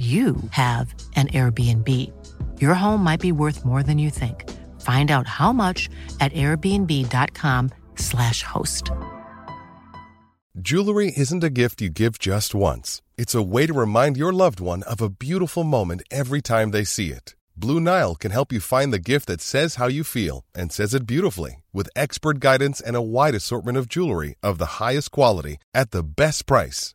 you have an Airbnb. Your home might be worth more than you think. Find out how much at airbnb.com/slash host. Jewelry isn't a gift you give just once. It's a way to remind your loved one of a beautiful moment every time they see it. Blue Nile can help you find the gift that says how you feel and says it beautifully with expert guidance and a wide assortment of jewelry of the highest quality at the best price.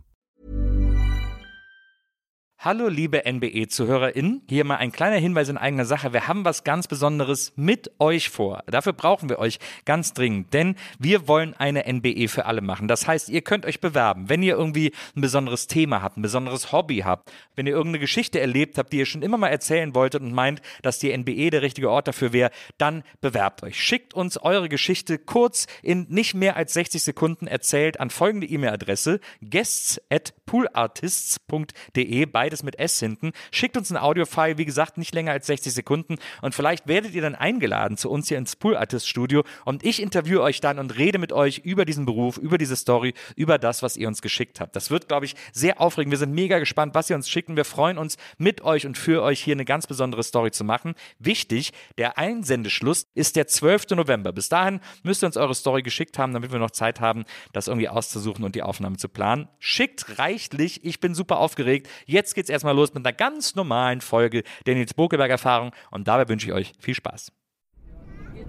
Hallo liebe NBE-ZuhörerInnen, hier mal ein kleiner Hinweis in eigener Sache. Wir haben was ganz Besonderes mit euch vor. Dafür brauchen wir euch ganz dringend, denn wir wollen eine NBE für alle machen. Das heißt, ihr könnt euch bewerben, wenn ihr irgendwie ein besonderes Thema habt, ein besonderes Hobby habt, wenn ihr irgendeine Geschichte erlebt habt, die ihr schon immer mal erzählen wolltet und meint, dass die NBE der richtige Ort dafür wäre, dann bewerbt euch. Schickt uns eure Geschichte kurz in nicht mehr als 60 Sekunden erzählt an folgende E-Mail-Adresse guests at poolartists.de beides mit S hinten. Schickt uns ein Audiofile, wie gesagt, nicht länger als 60 Sekunden und vielleicht werdet ihr dann eingeladen zu uns hier ins Pool Artist Studio und ich interviewe euch dann und rede mit euch über diesen Beruf, über diese Story, über das, was ihr uns geschickt habt. Das wird, glaube ich, sehr aufregend. Wir sind mega gespannt, was ihr uns schickt und wir freuen uns mit euch und für euch hier eine ganz besondere Story zu machen. Wichtig, der Einsendeschluss ist der 12. November. Bis dahin müsst ihr uns eure Story geschickt haben, damit wir noch Zeit haben, das irgendwie auszusuchen und die Aufnahme zu planen. Schickt reichlich. Ich bin super aufgeregt. Jetzt geht's erstmal los mit einer ganz normalen Folge der Nils Bokelberg-Erfahrung und dabei wünsche ich euch viel Spaß.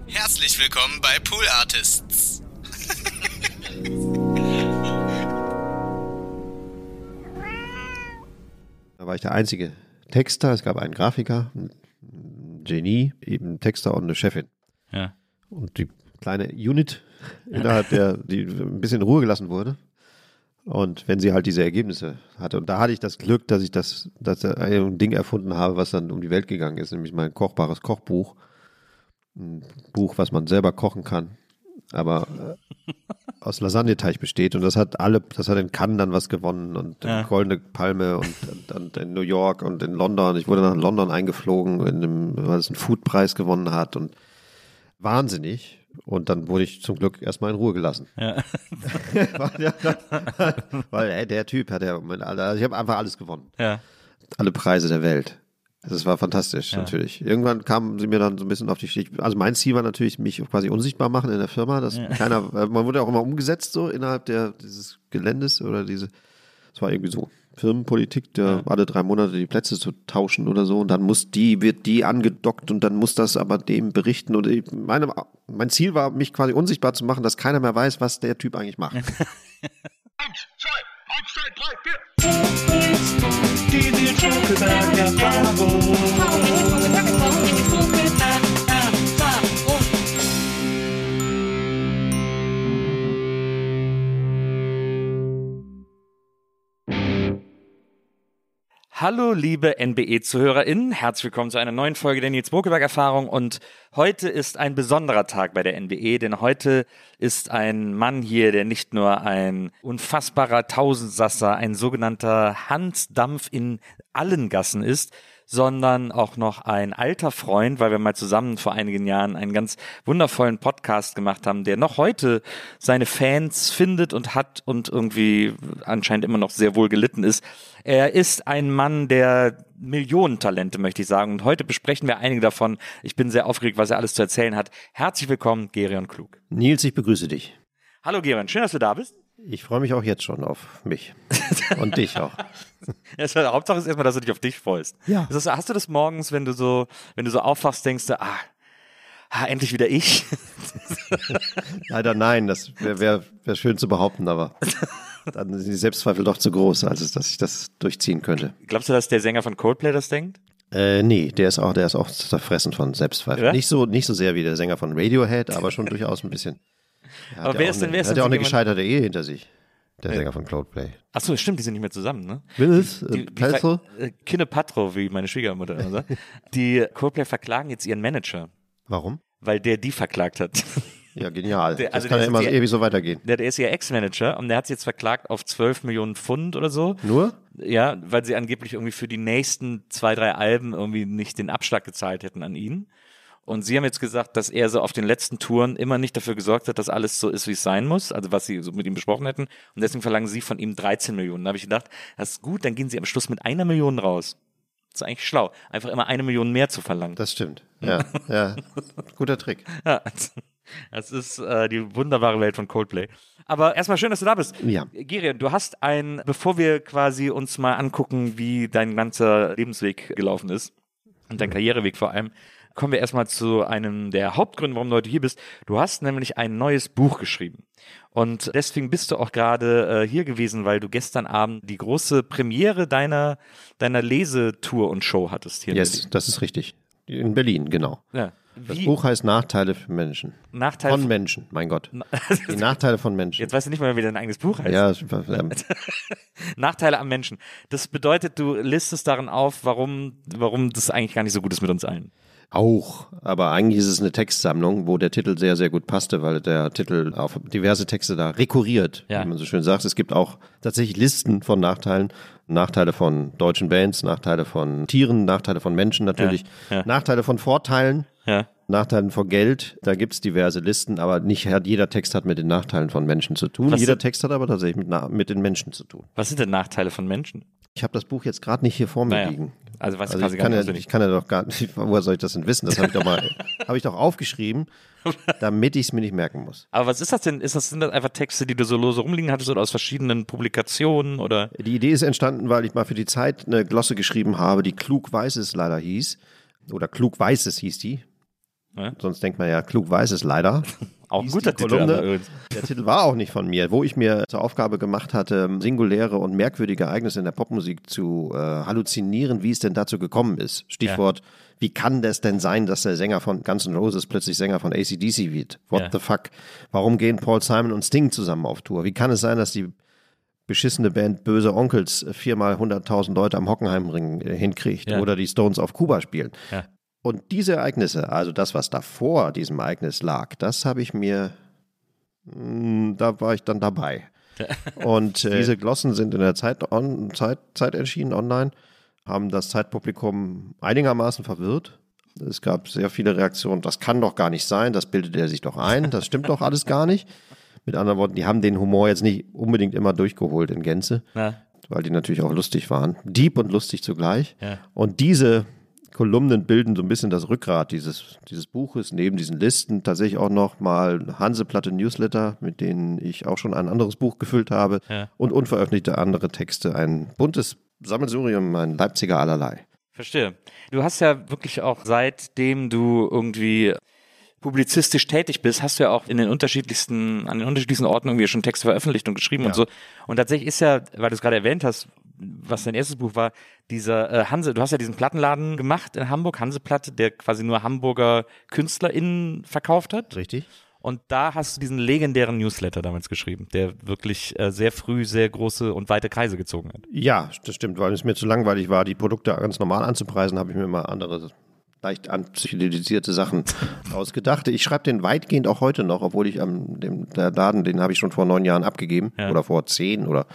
Herzlich willkommen bei Pool Artists. Da war ich der einzige Texter, es gab einen Grafiker, ein Genie, eben Texter und eine Chefin. Ja. Und die kleine Unit innerhalb der, die ein bisschen in Ruhe gelassen wurde. Und wenn sie halt diese Ergebnisse hatte. Und da hatte ich das Glück, dass ich das, dass ein Ding erfunden habe, was dann um die Welt gegangen ist, nämlich mein kochbares Kochbuch. Ein Buch, was man selber kochen kann, aber äh, aus Lasagneteig besteht. Und das hat alle, das hat in Cannes dann was gewonnen und Ja. Goldene Palme und, und, und in New York und in London. Ich wurde nach London eingeflogen, in einem, weil es einen Foodpreis gewonnen hat und wahnsinnig. Und dann wurde ich zum Glück erstmal in Ruhe gelassen. Ja. weil, weil ey, der Typ hat ja, also ich habe einfach alles gewonnen. Ja. Alle Preise der Welt. Das war fantastisch, Ja. natürlich. Irgendwann kamen sie mir dann so ein bisschen auf die Stich. Also mein Ziel war natürlich, mich quasi unsichtbar machen in der Firma. Dass keiner, äh, man wurde auch immer umgesetzt so innerhalb der, dieses Geländes oder diese, es war irgendwie so Firmenpolitik, der alle drei Monate die Plätze zu tauschen oder so. Und dann muss die, wird die angedockt und dann muss das aber dem berichten. Und ich, meine, mein Ziel war, mich quasi unsichtbar zu machen, dass keiner mehr weiß, was der Typ eigentlich macht. Hallo, liebe NBE-ZuhörerInnen. Herzlich willkommen zu einer neuen Folge der Nils Bokelberg-Erfahrung. Und heute ist ein besonderer Tag bei der NBE, denn heute ist ein Mann hier, der nicht nur ein unfassbarer Tausendsasser, ein sogenannter Hansdampf in allen Gassen ist, sondern auch noch ein alter Freund, weil wir mal zusammen vor einigen Jahren einen ganz wundervollen Podcast gemacht haben, der noch heute seine Fans findet und hat und irgendwie anscheinend immer noch sehr wohl gelitten ist. Er ist ein Mann der Millionentalente, möchte ich sagen. Und heute besprechen wir einige davon. Ich bin sehr aufgeregt, was er alles zu erzählen hat. Herzlich willkommen, Gerion Klug. Nils, ich begrüße dich. Hallo Gerion, schön, dass du da bist. Ich freue mich auch jetzt schon auf mich. Und dich auch. Ja, es- Hauptsache ist erstmal, dass du dich auf dich freust. Ja. Das hast du das morgens, wenn du so, wenn du so aufwachst, denkst du, ah, ah endlich wieder ich? Leider nein, das wäre wär, wär schön zu behaupten, aber dann sind die Selbstzweifel doch zu groß, als dass ich das durchziehen könnte. Glaubst du, dass der Sänger von Coldplay das denkt? Äh, nee, der ist auch, der ist auch zerfressen von Selbstzweifel. Ja? Nicht so, nicht so sehr wie der Sänger von Radiohead, aber schon durchaus ein bisschen. Er hat Aber wer ist denn- eine, wer ist hat denn ja auch eine gescheiterte Ehe hinter sich. Der Sänger von Coldplay. Achso, stimmt, die sind nicht mehr zusammen, ne? Willis, äh, ver- äh, Kinne Patro, wie meine Schwiegermutter immer sagt. Die Coldplay verklagen jetzt ihren Manager, Warum? weil der die verklagt hat. Ja, genial. Der- das also kann der ja immer ja- ewig so weitergehen. Der, der ist ihr Ex-Manager und der hat sie jetzt verklagt auf 12 Millionen Pfund oder so. Nur? Ja, weil sie angeblich irgendwie für die nächsten zwei, drei Alben irgendwie nicht den Abschlag gezahlt hätten an ihn. Und sie haben jetzt gesagt, dass er so auf den letzten Touren immer nicht dafür gesorgt hat, dass alles so ist, wie es sein muss, also was sie so mit ihm besprochen hätten. Und deswegen verlangen sie von ihm 13 Millionen. Da habe ich gedacht, das ist gut, dann gehen sie am Schluss mit einer Million raus. Das ist eigentlich schlau, einfach immer eine Million mehr zu verlangen. Das stimmt. Ja, ja. Guter Trick. Ja, das ist äh, die wunderbare Welt von Coldplay. Aber erstmal schön, dass du da bist. Ja. Gerion, du hast ein, bevor wir quasi uns mal angucken, wie dein ganzer Lebensweg gelaufen ist und dein Karriereweg vor allem, kommen wir erstmal zu einem der Hauptgründe, warum du heute hier bist. Du hast nämlich ein neues Buch geschrieben. Und deswegen bist du auch gerade äh, hier gewesen, weil du gestern Abend die große Premiere deiner, deiner Lesetour und Show hattest hier in Yes, das ist richtig. In Berlin, genau. Ja. Das Wie Buch heißt Nachteile für Menschen. Nachteil Von Menschen, mein Gott. Die Nachteile von Menschen. Jetzt weißt du nicht mal, wie dein eigenes Buch heißt. Ja, ähm, Nachteile am Menschen. Das bedeutet, du listest darin auf, warum, warum das eigentlich gar nicht so gut ist mit uns allen. Auch. Aber eigentlich ist es eine Textsammlung, wo der Titel sehr, sehr gut passte, weil der Titel auf diverse Texte da rekurriert, Ja. wie man so schön sagt. Es gibt auch tatsächlich Listen von Nachteilen. Nachteile von deutschen Bands, Nachteile von Tieren, Nachteile von Menschen natürlich, Ja, ja. Nachteile von Vorteilen. Ja. Nachteilen von Geld, da gibt's diverse Listen, aber nicht jeder Text hat mit den Nachteilen von Menschen zu tun. Was jeder Text hat aber tatsächlich mit, mit den Menschen zu tun. Was sind denn Nachteile von Menschen? Ich habe das Buch jetzt gerade nicht hier vor mir Naja. liegen. Also du Also ich kann, ja, ich kann ja doch gar nicht, woher soll ich das denn wissen? Das habe ich doch mal, habe ich doch aufgeschrieben, damit ich es mir nicht merken muss. Aber was ist das denn? Ist das, sind das einfach Texte, die du so lose rumliegen hattest oder aus verschiedenen Publikationen oder? Die Idee ist entstanden, weil ich mal für die Zeit eine Glosse geschrieben habe, die Klug Weißes leider hieß. Oder Klug Weißes hieß die. Ja. Sonst denkt man ja, Klug Weißes leider. Auch ein guter Titel. Kolumne. Der Titel war auch nicht von mir, wo ich mir zur Aufgabe gemacht hatte, singuläre und merkwürdige Ereignisse in der Popmusik zu äh, halluzinieren, wie es denn dazu gekommen ist. Stichwort, wie kann das denn sein, dass der Sänger von Guns N' Roses plötzlich Sänger von ACDC wird? What Ja. the fuck? Warum gehen Paul Simon und Sting zusammen auf Tour? Wie kann es sein, dass die beschissene Band Böse Onkels viermal 100.000 Leute am Hockenheimring äh, hinkriegt Ja. oder die Stones auf Kuba spielen? Ja. Und diese Ereignisse, also das, was davor diesem Ereignis lag, das habe ich mir, mh, da war ich dann dabei. Und äh, diese Glossen sind in der Zeit, on, Zeit, Zeit erschienen, online, haben das Zeitpublikum einigermaßen verwirrt. Es gab sehr viele Reaktionen, das kann doch gar nicht sein, das bildet er sich doch ein, das stimmt doch alles gar nicht. Mit anderen Worten, die haben den Humor jetzt nicht unbedingt immer durchgeholt in Gänze Na, weil die natürlich auch lustig waren. Deep und lustig zugleich. Ja. Und diese Kolumnen bilden so ein bisschen das Rückgrat dieses, dieses Buches, neben diesen Listen tatsächlich auch noch mal Hanseplatte Newsletter, mit denen ich auch schon ein anderes Buch gefüllt habe Ja. und unveröffentlichte andere Texte, ein buntes Sammelsurium, ein Leipziger allerlei. verstehe. Du hast ja wirklich auch seitdem du irgendwie publizistisch tätig bist, hast du ja auch in den unterschiedlichsten, an den unterschiedlichsten Orten irgendwie schon Texte veröffentlicht und geschrieben und so. Und tatsächlich ist ja, weil du es gerade erwähnt hast, was dein erstes Buch war, dieser äh, Hanse, du hast ja diesen Plattenladen gemacht in Hamburg, Hanseplatte, der quasi nur Hamburger KünstlerInnen verkauft hat. Richtig? Und da hast du diesen legendären Newsletter damals geschrieben, der wirklich äh, sehr früh sehr große und weite Kreise gezogen hat. Ja, das stimmt, weil es mir zu langweilig war, die Produkte ganz normal anzupreisen, habe ich mir mal andere leicht anpsychologisierte Sachen ausgedacht. Ich schreibe den weitgehend auch heute noch, obwohl ich am dem der Laden, den habe ich schon vor neun Jahren abgegeben Ja. oder vor zehn oder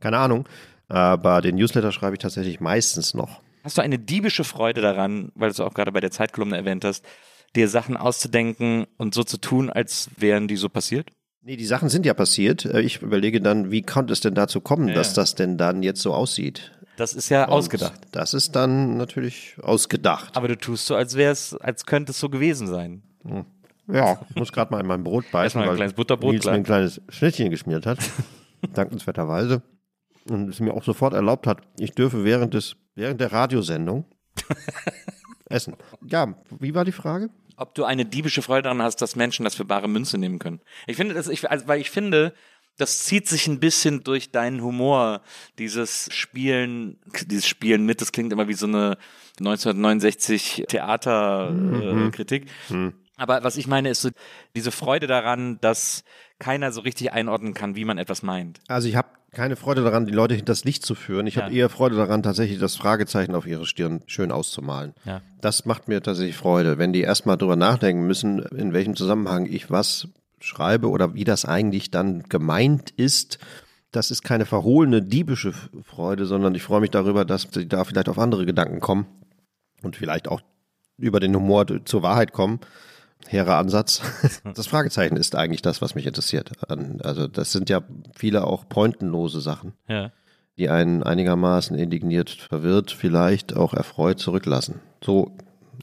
keine Ahnung. Aber den Newsletter schreibe ich tatsächlich meistens noch. Hast du eine diebische Freude daran, weil du es auch gerade bei der Zeitkolumne erwähnt hast, dir Sachen auszudenken und so zu tun, als wären die so passiert? Nee, die Sachen sind ja passiert. Äh, Ich überlege dann, wie konnte es denn dazu kommen, Ja. dass das denn dann jetzt so aussieht? Das ist ja Und ausgedacht. Das ist dann natürlich ausgedacht. Aber du tust so, als wäre es, als könnte es so gewesen sein. Ja, muss gerade mal in mein Brot beißen, Erstmal ein weil kleines Butterbrot, Nils mir ein kleines Schnittchen geschmiert hat, dankenswerterweise. Und es mir auch sofort erlaubt hat, ich dürfe während des, während der Radiosendung essen. Ja, wie war die Frage? Ob du eine diebische Freude daran hast, dass Menschen das für bare Münze nehmen können. Ich finde das, ich, also, weil ich finde, das zieht sich ein bisschen durch deinen Humor. Dieses Spielen, dieses Spielen mit, das klingt immer wie so eine 1969 Theaterkritik. Äh, mhm. Aber was ich meine, ist so diese Freude daran, dass keiner so richtig einordnen kann, wie man etwas meint. Also ich habe keine Freude daran, die Leute hinters Licht zu führen. Ich ja. habe eher Freude daran, tatsächlich das Fragezeichen auf ihre Stirn schön auszumalen. Ja. Das macht mir tatsächlich Freude, wenn die erstmal drüber nachdenken müssen, in welchem Zusammenhang ich was schreibe oder wie das eigentlich dann gemeint ist. Das ist keine verhohlene diebische Freude, sondern ich freue mich darüber, dass sie da vielleicht auf andere Gedanken kommen und vielleicht auch über den Humor zur Wahrheit kommen hehrer Ansatz. Das Fragezeichen ist eigentlich das, was mich interessiert. Also das sind ja viele auch pointenlose Sachen, ja. die einen einigermaßen indigniert, verwirrt, vielleicht auch erfreut zurücklassen. So,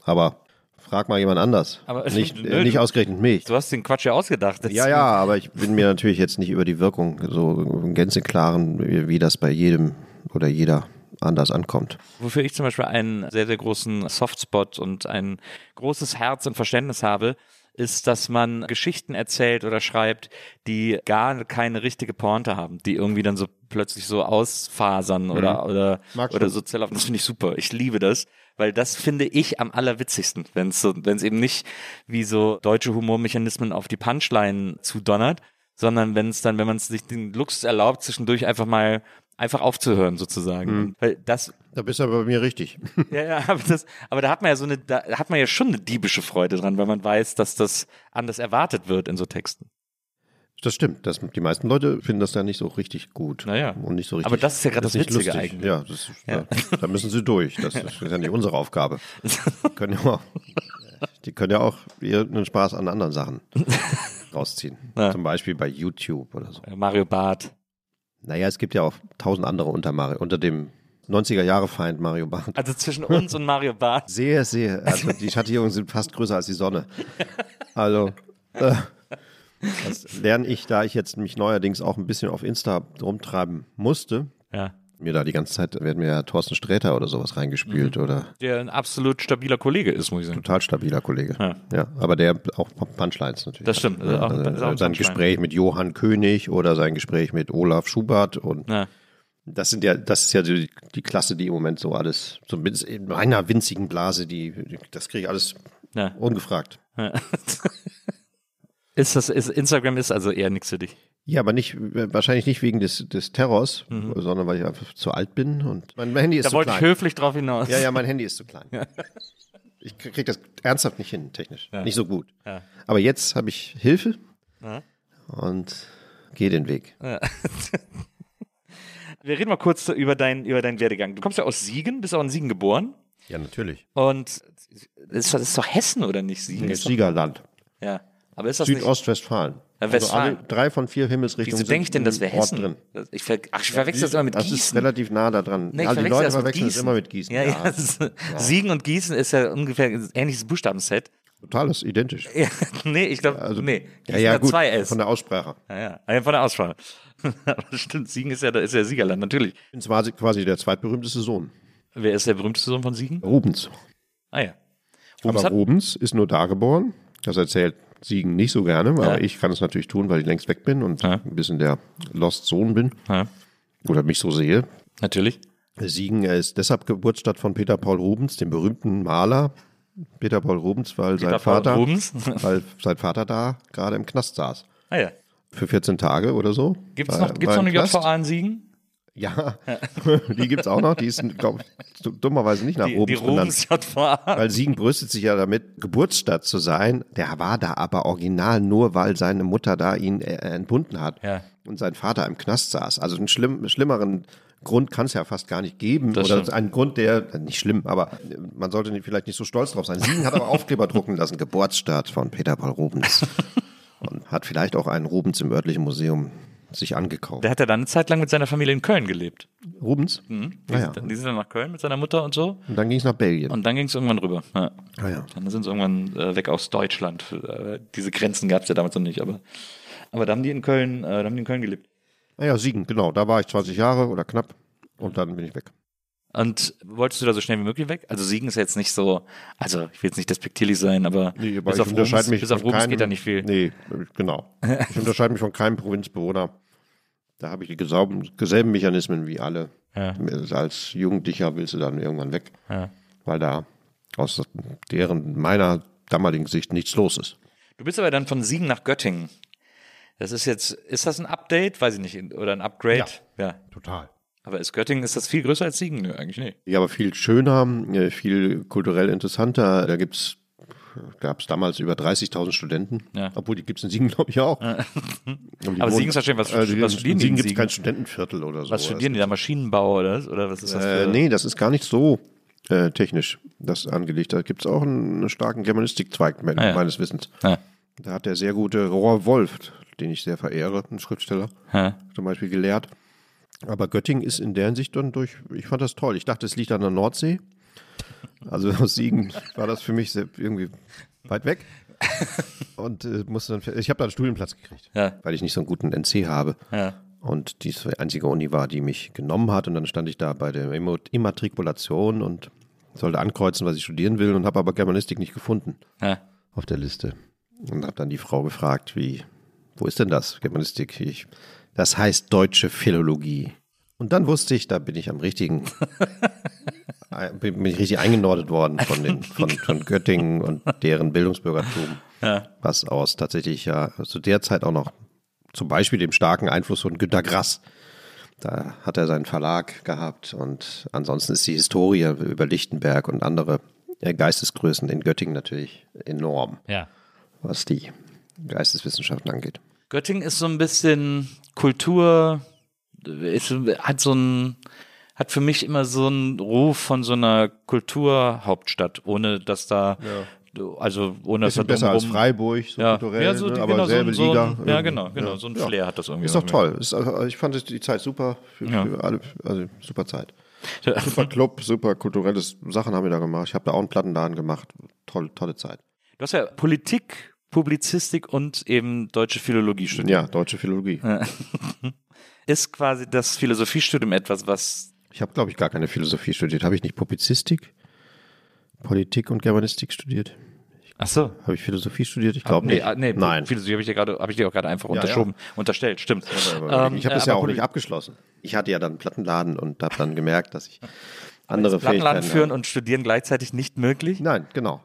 aber frag mal jemand anders. Aber nicht, nö, nicht ausgerechnet mich. Du hast den Quatsch ja ausgedacht. Ja, ja, aber ich bin mir natürlich jetzt nicht über die Wirkung so im Gänseklaren, wie, wie das bei jedem oder jeder anders ankommt. Wofür ich zum Beispiel einen sehr, sehr großen Softspot und ein großes Herz und Verständnis habe, ist, dass man Geschichten erzählt oder schreibt, die gar keine richtige Pointe haben, die irgendwie dann so plötzlich so ausfasern mhm. oder oder oder so zerlaufen. Das finde ich super. Ich liebe das, weil das finde ich am allerwitzigsten, wenn es so, wenn es eben nicht wie so deutsche Humormechanismen auf die Punchline zudonnert, sondern wenn es dann, wenn man sich den Luxus erlaubt, zwischendurch einfach mal einfach aufzuhören sozusagen. Mhm. Weil das da bist du aber bei mir richtig. Ja, ja, aber, das, aber da hat man ja so eine, da hat man ja schon eine diebische Freude dran, weil man weiß, dass das anders erwartet wird in so Texten. Das stimmt. Das, die meisten Leute finden das ja nicht so richtig gut. Naja. Und nicht so richtig. Aber das ist ja gerade das Witzige lustig. eigentlich. Ja, das, ja. Da, da, müssen sie durch. Das ist ja nicht unsere Aufgabe. Die können ja auch, die können ja auch ihren Spaß an anderen Sachen rausziehen. Ja. Zum Beispiel bei YouTube oder so. Mario Barth. Naja, es gibt ja auch tausend andere unter Mario, unter dem 90er Jahre Feind Mario Barth. Also zwischen uns und Mario Barth. Sehr, sehr. Also die Schattierungen sind fast größer als die Sonne. Also äh, das lerne ich, da ich jetzt mich neuerdings auch ein bisschen auf Insta rumtreiben musste. Ja mir da die ganze Zeit werden mir ja Thorsten Sträter oder sowas reingespielt mhm. oder der ein absolut stabiler Kollege ist, muss ich sagen. Total stabiler Kollege. Ja, ja aber der auch Punchlines natürlich. Das stimmt. Ja, auch, also sein Gespräch mit Johann König oder sein Gespräch mit Olaf Schubert und ja. das sind ja das ist ja die, die Klasse, die im Moment so alles zumindest in meiner winzigen Blase, die das kriege ich alles ungefragt. Ist das ist Instagram ist also eher nichts für dich? Ja, aber nicht, wahrscheinlich nicht wegen des, des Terrors, mhm. sondern weil ich einfach zu alt bin und mein, mein Handy ist da zu klein. Da wollte ich höflich drauf hinaus. Ja, ja, mein Handy ist zu klein. Ja. Ich kriege das ernsthaft nicht hin, technisch. Ja. Nicht so gut. Ja. Aber jetzt habe ich Hilfe und gehe den Weg. Wir reden mal kurz über, dein, über deinen Werdegang. Du kommst ja aus Siegen, bist auch in Siegen geboren. Ja, natürlich. Und das ist, doch Hessen, oder nicht? Siegen ist Siegerland. Ja. Aber ist das Südostwestfalen. Ja, Westfalen. Also drei von vier Himmelsrichtungen. Wieso denke ich denn, das wäre Hessen? Drin. Ich ver ach, ich verwechsel das immer mit das Gießen. Das ist relativ nah da dran. Nee, also die Leute verwechseln es immer mit Gießen. Ja, ja. ja. Siegen und Gießen ist ja ungefähr ein ähnliches Buchstabenset. Total ist identisch. Ja, nee, ich glaube, also, nee. Gießen ja, ja, gut, zwei S. Von der Aussprache. Ja, ja, von der Aussprache. Aber stimmt, Siegen ist ja, ist ja Siegerland, natürlich. Ich bin quasi der zweitberühmteste Sohn. Wer ist der berühmteste Sohn von Siegen? Rubens. Ah ja. Rubens Aber Rubens ist nur da geboren. Das erzählt Siegen nicht so gerne, aber ja. ich kann es natürlich tun, weil ich längst weg bin und ja. ein bisschen der Lost Sohn bin. Ja. Oder mich so sehe. Natürlich. Siegen ist deshalb Geburtsstadt von Peter Paul Rubens, dem berühmten Maler. Peter Paul Rubens, weil Peter sein Vater, weil sein Vater da gerade im Knast saß. Ah ja. Für 14 Tage oder so. Gibt es noch, gibt's noch eine JVA in Siegen? Ja, die gibt es auch noch. Die ist, glaube ich, dummerweise nicht nach die, Rubens, die Rubens benannt. Weil Siegen brüstet sich ja damit, Geburtsstadt zu sein. Der war da aber original nur, weil seine Mutter da ihn äh, entbunden hat ja. und sein Vater im Knast saß. Also einen schlimm, schlimmeren Grund kann es ja fast gar nicht geben. Das Oder stimmt. einen Grund, der, äh, nicht schlimm, aber man sollte vielleicht nicht so stolz drauf sein. Siegen hat aber Aufkleber drucken lassen, Geburtsstadt von Peter Paul Rubens. Und hat vielleicht auch einen Rubens im örtlichen Museum sich angekauft. Der hat ja dann eine Zeit lang mit seiner Familie in Köln gelebt. Rubens? Mhm. Die, ah, ja. sind, die, sind, dann nach Köln mit seiner Mutter und so. Und dann ging es nach Belgien. Und dann ging es irgendwann rüber. Ja. Ah, ja. Dann sind sie irgendwann äh, weg aus Deutschland. Äh, diese Grenzen gab es ja damals noch nicht, aber, aber da haben die in Köln, äh, da haben die in Köln gelebt. Ah ja, Siegen, genau. Da war ich 20 Jahre oder knapp und dann bin ich weg. Und wolltest du da so schnell wie möglich weg? Also Siegen ist jetzt nicht so, also ich will jetzt nicht despektierlich sein, aber, nee, aber bis, auf Rubens, mich bis auf Rubens keinem, geht da nicht viel. Nee, genau. Ich unterscheide mich von keinem Provinzbewohner. Da habe ich die selben Mechanismen wie alle. Ja. Als Jugendlicher willst du dann irgendwann weg, Ja. weil da aus deren, meiner damaligen Sicht nichts los ist. Du bist aber dann von Siegen nach Göttingen. Das ist jetzt, ist das ein Update? Weiß ich nicht, oder ein Upgrade? Ja. Total. Aber ist Göttingen, ist das viel größer als Siegen? Nö, eigentlich nicht. Ja, aber viel schöner, äh, viel kulturell interessanter. Da gibt's gab es damals über 30.000 Studenten. Ja. Obwohl, die gibt es in Siegen, glaube ich, auch. Aber, wohnen- Siegen ist wahrscheinlich, was- äh, die- was studieren die in Siegen gibt es kein Studentenviertel oder so. Was studieren die da? Maschinenbau oder, oder was ist das Äh, für? nee, das ist gar nicht so äh, technisch, das angelegt. Da gibt es auch einen starken Germanistikzweig, me Ah, ja. meines Wissens. Ja. Da hat der sehr gute Rohr Wolf, den ich sehr verehre, ein Schriftsteller, Ja. zum Beispiel gelehrt. Aber Göttingen ist in der Hinsicht dann durch, ich fand das toll. Ich dachte, es liegt an der Nordsee. Also aus Siegen war das für mich irgendwie weit weg. Und äh, musste dann, ich habe da einen Studienplatz gekriegt, Ja. weil ich nicht so einen guten NC habe. Ja. Und die einzige Uni war, die mich genommen hat. Und dann stand ich da bei der Immatrikulation und sollte ankreuzen, was ich studieren will und habe aber Germanistik nicht gefunden Ja. auf der Liste. Und habe dann die Frau gefragt, wie, wo ist denn das, Germanistik? Ich, das heißt deutsche Philologie. Und dann wusste ich, da bin ich am richtigen, äh, bin ich richtig eingenordet worden von, den, von, von Göttingen und deren Bildungsbürgertum, was aus tatsächlich ja zu der Zeit auch noch zum Beispiel dem starken Einfluss von Günter Grass, da hat er seinen Verlag gehabt und ansonsten ist die Historie über Lichtenberg und andere äh, Geistesgrößen in Göttingen natürlich enorm, ja. was die Geisteswissenschaften angeht. Göttingen ist so ein bisschen Kultur, ist, hat so ein, hat für mich immer so einen Ruf von so einer Kulturhauptstadt, ohne dass da, also ohne dass besser als Freiburg, so ja, kulturell, ja, so, ne? aber genau, so, selbe ein- so Liga. ein, ja, genau, genau, so ein Ja. Flair hat das irgendwie. Ist doch toll. Ist, also ich fand die Zeit super, für, Ja. für alle, also super Zeit. Super Club, super kulturelles Sachen haben wir da gemacht. Ich habe da auch einen Plattenladen gemacht. Tolle, tolle Zeit. Du hast ja Politik, Publizistik und eben deutsche Philologie studiert. Ja, deutsche Philologie. Ist quasi das Philosophiestudium etwas, was Ich habe, glaube ich, gar keine Philosophie studiert. Habe ich nicht Publizistik, Politik und Germanistik studiert? Ach so. Habe ich Philosophie studiert? Ich glaube nee, nicht. ah, nee, Nein. Philosophie habe ich dir gerade, habe ich dir auch gerade einfach Ja, unterschoben, unterstellt, stimmt. Aber ich habe das ja auch nicht abgeschlossen. Ich hatte ja dann einen Plattenladen und habe dann gemerkt, dass ich andere Plattenladen Fähigkeiten führen habe. und studieren gleichzeitig nicht möglich. Nein, genau.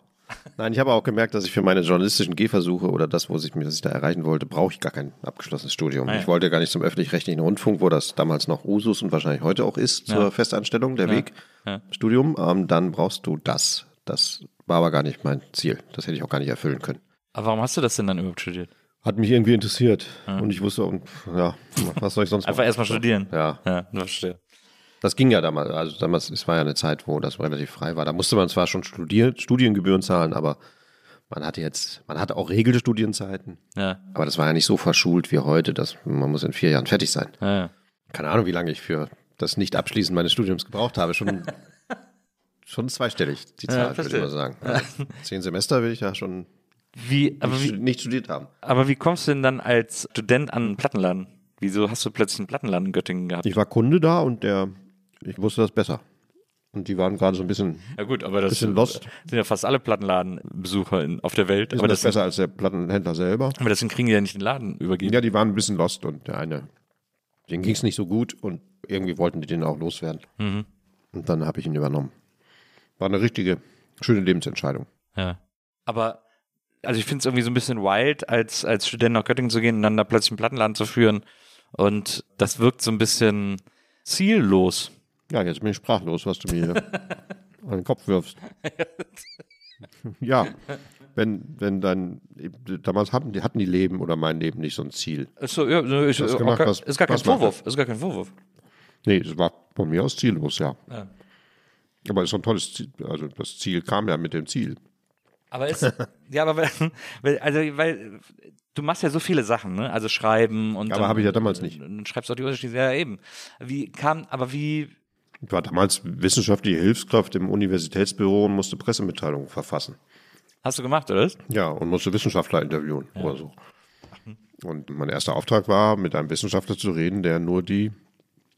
Nein, ich habe auch gemerkt, dass ich für meine journalistischen Gehversuche oder das, wo ich, was ich da erreichen wollte, brauche ich gar kein abgeschlossenes Studium. Ah ja. Ich wollte gar nicht zum öffentlich-rechtlichen Rundfunk, wo das damals noch Usus und wahrscheinlich heute auch ist, zur Ja. Festanstellung, der Weg, Ja. Studium. Ähm, dann brauchst du das. Das war aber gar nicht mein Ziel. Das hätte ich auch gar nicht erfüllen können. Aber warum hast du das denn dann überhaupt studiert? Hat mich irgendwie interessiert. Und ich wusste, und, ja, was soll ich sonst Einfach machen? erstmal studieren. Ja, Ja, verstehe. Das ging ja damals. Also damals, es war ja eine Zeit, wo das relativ frei war. Da musste man zwar schon studieren, Studiengebühren zahlen, aber man hatte jetzt, man hatte auch regelte Studienzeiten. Ja, Aber das war ja nicht so verschult wie heute, dass man muss in vier Jahren fertig sein. ja, ja. Keine Ahnung, wie lange ich für das Nicht-Abschließen meines Studiums gebraucht habe. Schon, schon zweistellig, die Ja, Zahl, würde ich mal sagen. Also, zehn Semester will ich ja schon Wie, aber nicht, wie, nicht studiert haben. aber wie kommst du denn dann als Student an einen Plattenladen? Wieso hast du plötzlich einen Plattenladen in Göttingen gehabt? Ich war Kunde da und der, ich wusste das besser. Und die waren gerade so ein bisschen, Ja gut, aber das Bisschen lost. sind ja fast alle Plattenladenbesucher in, auf der Welt. ist Aber das das, besser als der Plattenhändler selber. aber deswegen kriegen die ja nicht den Laden übergeben. Ja, die waren ein bisschen lost und der eine, den ging es nicht so gut und irgendwie wollten die den auch loswerden. Mhm. Und dann habe ich ihn übernommen. War eine richtige, schöne Lebensentscheidung. Ja. Aber, also ich finde es irgendwie so ein bisschen wild, als, als Student nach Göttingen zu gehen und dann da plötzlich einen Plattenladen zu führen. Und das wirkt so ein bisschen ziellos. Ja, jetzt bin ich sprachlos, was du mir hier an den Kopf wirfst. ja, wenn, wenn dann, damals hatten die, hatten die Leben oder mein Leben nicht so ein Ziel. Ist, so, ja, ist, hast auch gemacht, gar, was- ist gar kein Vorwurf. Ist gar kein Vorwurf. Nee, es war von mir aus ziellos, ja. Ja. Aber es ist so ein tolles Ziel, also das Ziel kam ja mit dem Ziel. Aber ist, ja, aber weil, also, weil du machst ja so viele Sachen, ne? Also schreiben und. Aber dann- habe ich ja damals nicht. Dann schreibst du auch die Unterschiede, ja eben. Wie kam, aber wie, Ich war damals wissenschaftliche Hilfskraft im Universitätsbüro und musste Pressemitteilungen verfassen. hast du gemacht, oder? Ja, und musste Wissenschaftler interviewen oder so. Und mein erster Auftrag war, mit einem Wissenschaftler zu reden, der nur die,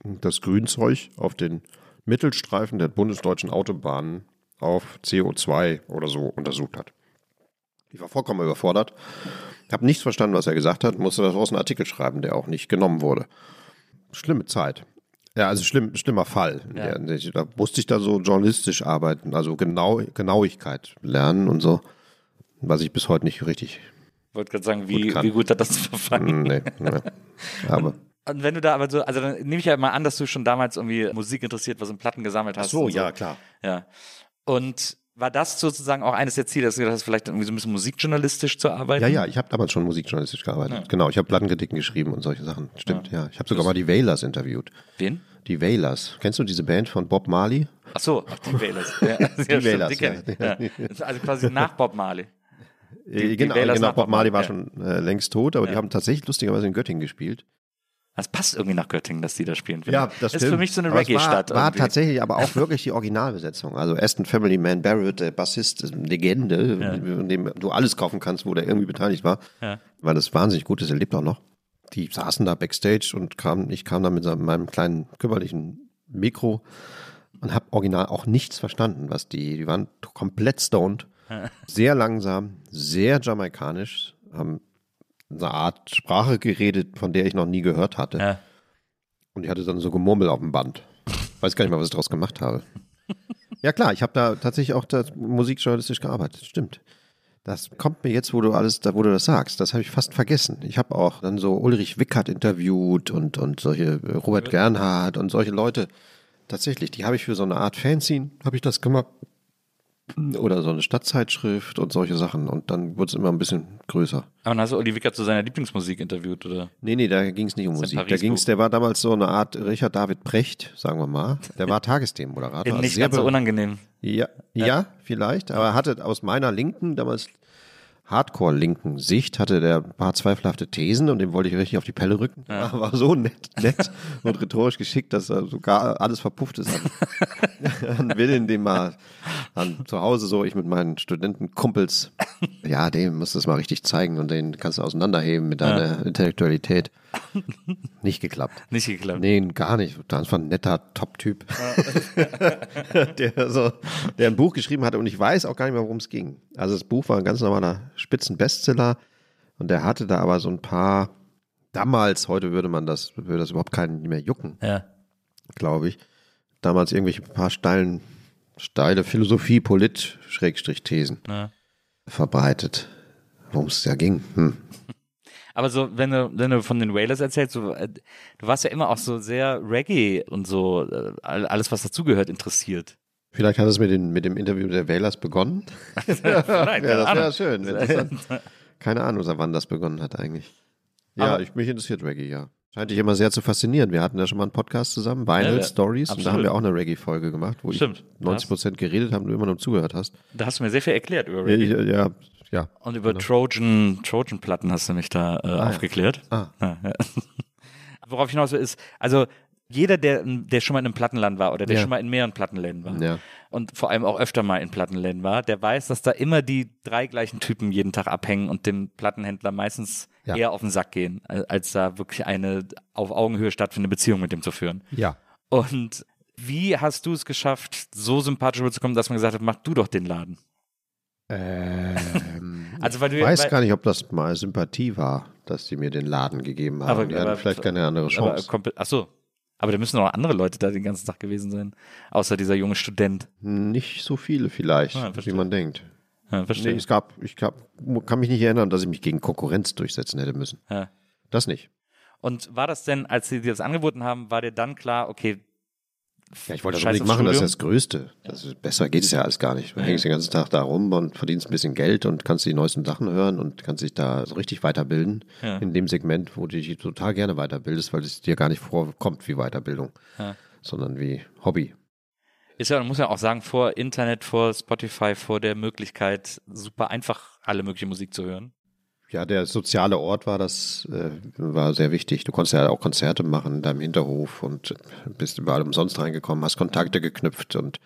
das Grünzeug auf den Mittelstreifen der bundesdeutschen Autobahnen auf CO2 oder so untersucht hat. Ich war vollkommen überfordert, habe nichts verstanden, was er gesagt hat, musste daraus einen Artikel schreiben, der auch nicht genommen wurde. schlimme Zeit. Ja, also schlimm, schlimmer Fall. Ja. Ja. Da musste ich da so journalistisch arbeiten, also genau, Genauigkeit lernen und so, was ich bis heute nicht richtig. Ich wollte gerade sagen, wie, Gut kann. wie gut hat das verfangen? Nee, nee. Aber Und wenn du da aber so, also dann nehme ich ja mal an, dass du schon damals irgendwie Musik interessiert, was in Platten gesammelt hast. und klar. Ja. Und war das sozusagen auch eines der Ziele, dass du gedacht hast, vielleicht irgendwie so ein bisschen musikjournalistisch zu arbeiten? Ja, ja, ich habe damals schon musikjournalistisch gearbeitet. Genau, ich habe Plattenkritiken geschrieben und solche Sachen. Stimmt, ja. Ich habe sogar mal die Wailers interviewt. Wen? Die Wailers. Kennst du diese Band von Bob Marley? Ach so, ach, die Wailers. Ja, ja, stimmt, Wailers, die kenn ich. ja. Ja. Also quasi nach Bob Marley. Äh, die genau, Wailers genau. nach Bob Marley war schon äh, längst tot, aber die Ja. haben tatsächlich lustigerweise in Göttingen gespielt. Das passt irgendwie nach Göttingen, dass die da spielen. finde ich. das ist für mich so eine Reggae-Stadt. War, war tatsächlich aber auch wirklich die Originalbesetzung. Also Aston Family Man Barrett, der Bassist, Legende, von dem du alles kaufen kannst, wo der irgendwie beteiligt war. Ja. Weil das wahnsinnig gut ist, er lebt auch noch. Die saßen da backstage und kam, ich kam da mit meinem kleinen kümmerlichen Mikro und habe original auch nichts verstanden, was die, die waren komplett stoned, sehr langsam, sehr jamaikanisch, haben eine Art Sprache geredet, von der ich noch nie gehört hatte. Ja. Und ich hatte dann so Gemurmel auf dem Band. Weiß gar nicht mal, was ich daraus gemacht habe. Ja klar, ich habe da tatsächlich auch da musikjournalistisch gearbeitet. Stimmt. Das kommt mir jetzt, wo du alles, da, wo du das sagst, das habe ich fast vergessen. Ich habe auch dann so Ulrich Wickert interviewt und, und solche äh, Robert Gernhardt und solche Leute. Tatsächlich, die habe ich für so eine Art Fanzine, habe ich das gemacht. Oder so eine Stadtzeitschrift und solche Sachen. Und dann wurde es immer ein bisschen größer. Aber dann hast du Olli Wickert zu seiner Lieblingsmusik interviewt, oder? Nee, nee, da ging es nicht um Musik. Da Paris-Buch. ging es, der war damals so eine Art Richard David Precht, sagen wir mal. Der war Tagesthemenmoderator. also Nicht sehr ganz so unangenehm. ja, ja, vielleicht. Aber er hatte aus meiner linken, damals Hardcore-linken Sicht, hatte der ein paar zweifelhafte Thesen und dem wollte ich richtig auf die Pelle rücken. War, war so nett, nett und rhetorisch geschickt, dass er sogar alles verpufft ist an, an Willen, den mal an, zu Hause so, ich mit meinen Studentenkumpels, ja, dem musst du es mal richtig zeigen und den kannst du auseinanderheben mit deiner Intellektualität. Nicht geklappt. Nicht geklappt. Nee, gar nicht. Das war ein netter Top-Typ. der, so, der ein Buch geschrieben hatte und ich weiß auch gar nicht mehr, worum es ging. Also das Buch war ein ganz normaler Spitzenbestseller und der hatte da aber so ein paar, damals, heute würde man das, würde das überhaupt keinen mehr jucken, Ja. glaube ich. Damals irgendwelche paar steilen, steile Philosophie, Polit, Schrägstrich Thesen Ja. verbreitet. Worum es ja ging. Hm. Aber so, wenn du, wenn du von den Wailers erzählst, so, äh, du warst ja immer auch so sehr Reggae und so, äh, all- alles, was dazugehört, interessiert. Vielleicht hat es mit, den, mit dem Interview der Wählers begonnen. Ja, keine das Ahnung. wäre schön. Keine Ahnung, wann das begonnen hat eigentlich. Ja, Aber- ich, mich interessiert Reggae, ja. Scheint dich immer sehr zu faszinieren. Wir hatten ja schon mal einen Podcast zusammen, Vinyl Ja, Stories, und da absolut. haben wir auch eine Reggae-Folge gemacht, wo Stimmt. ich 90 Prozent geredet habe und du immer nur zugehört hast. Da hast du mir sehr viel erklärt über Ja, Reggae. ich, ja, ja. Und über Trojan, Trojan-Platten hast du mich da äh, aufgeklärt. Ah. Ja, ja. Worauf ich hinaus will, ist, also jeder, der, der schon mal in einem Plattenland war oder der Ja. schon mal in mehreren Plattenläden war Ja. und vor allem auch öfter mal in Plattenläden war, der weiß, dass da immer die drei gleichen Typen jeden Tag abhängen und dem Plattenhändler meistens Ja. eher auf den Sack gehen, als da wirklich eine auf Augenhöhe stattfindende Beziehung mit dem zu führen. Ja. Und wie hast du es geschafft, so sympathisch rüberzukommen, dass man gesagt hat, mach du doch den Laden? Ähm, Also weil du ich weiß weil, gar nicht, ob das mal Sympathie war, dass die mir den Laden gegeben haben. Aber- die hatten aber- vielleicht keine andere Chance. komplett- ach so. Aber da müssen noch andere Leute da den ganzen Tag gewesen sein, außer dieser junge Student. Nicht so viele vielleicht, Ah, wie man denkt. Ja, Nee, verstehe. es gab, ich gab, kann mich nicht erinnern, dass ich mich gegen Konkurrenz durchsetzen hätte müssen. Ja. Das nicht. Und war das denn, als sie dir das angeboten haben, war dir dann klar, okay, Ja, ich wollte das unbedingt machen, das ist das Größte. Das ist, besser geht es ja alles gar nicht. Du hängst den ganzen Tag da rum und verdienst ein bisschen Geld und kannst die neuesten Sachen hören und kannst dich da so richtig weiterbilden. Ja. In dem Segment, wo du dich total gerne weiterbildest, weil es dir gar nicht vorkommt wie Weiterbildung, Ja. sondern wie Hobby. ist ja, man muss ja auch sagen, vor Internet, vor Spotify, vor der Möglichkeit, super einfach alle mögliche Musik zu hören. Ja, der soziale Ort war das, äh, war sehr wichtig. Du konntest ja auch Konzerte machen in deinem Hinterhof und bist überall umsonst reingekommen, hast Kontakte geknüpft und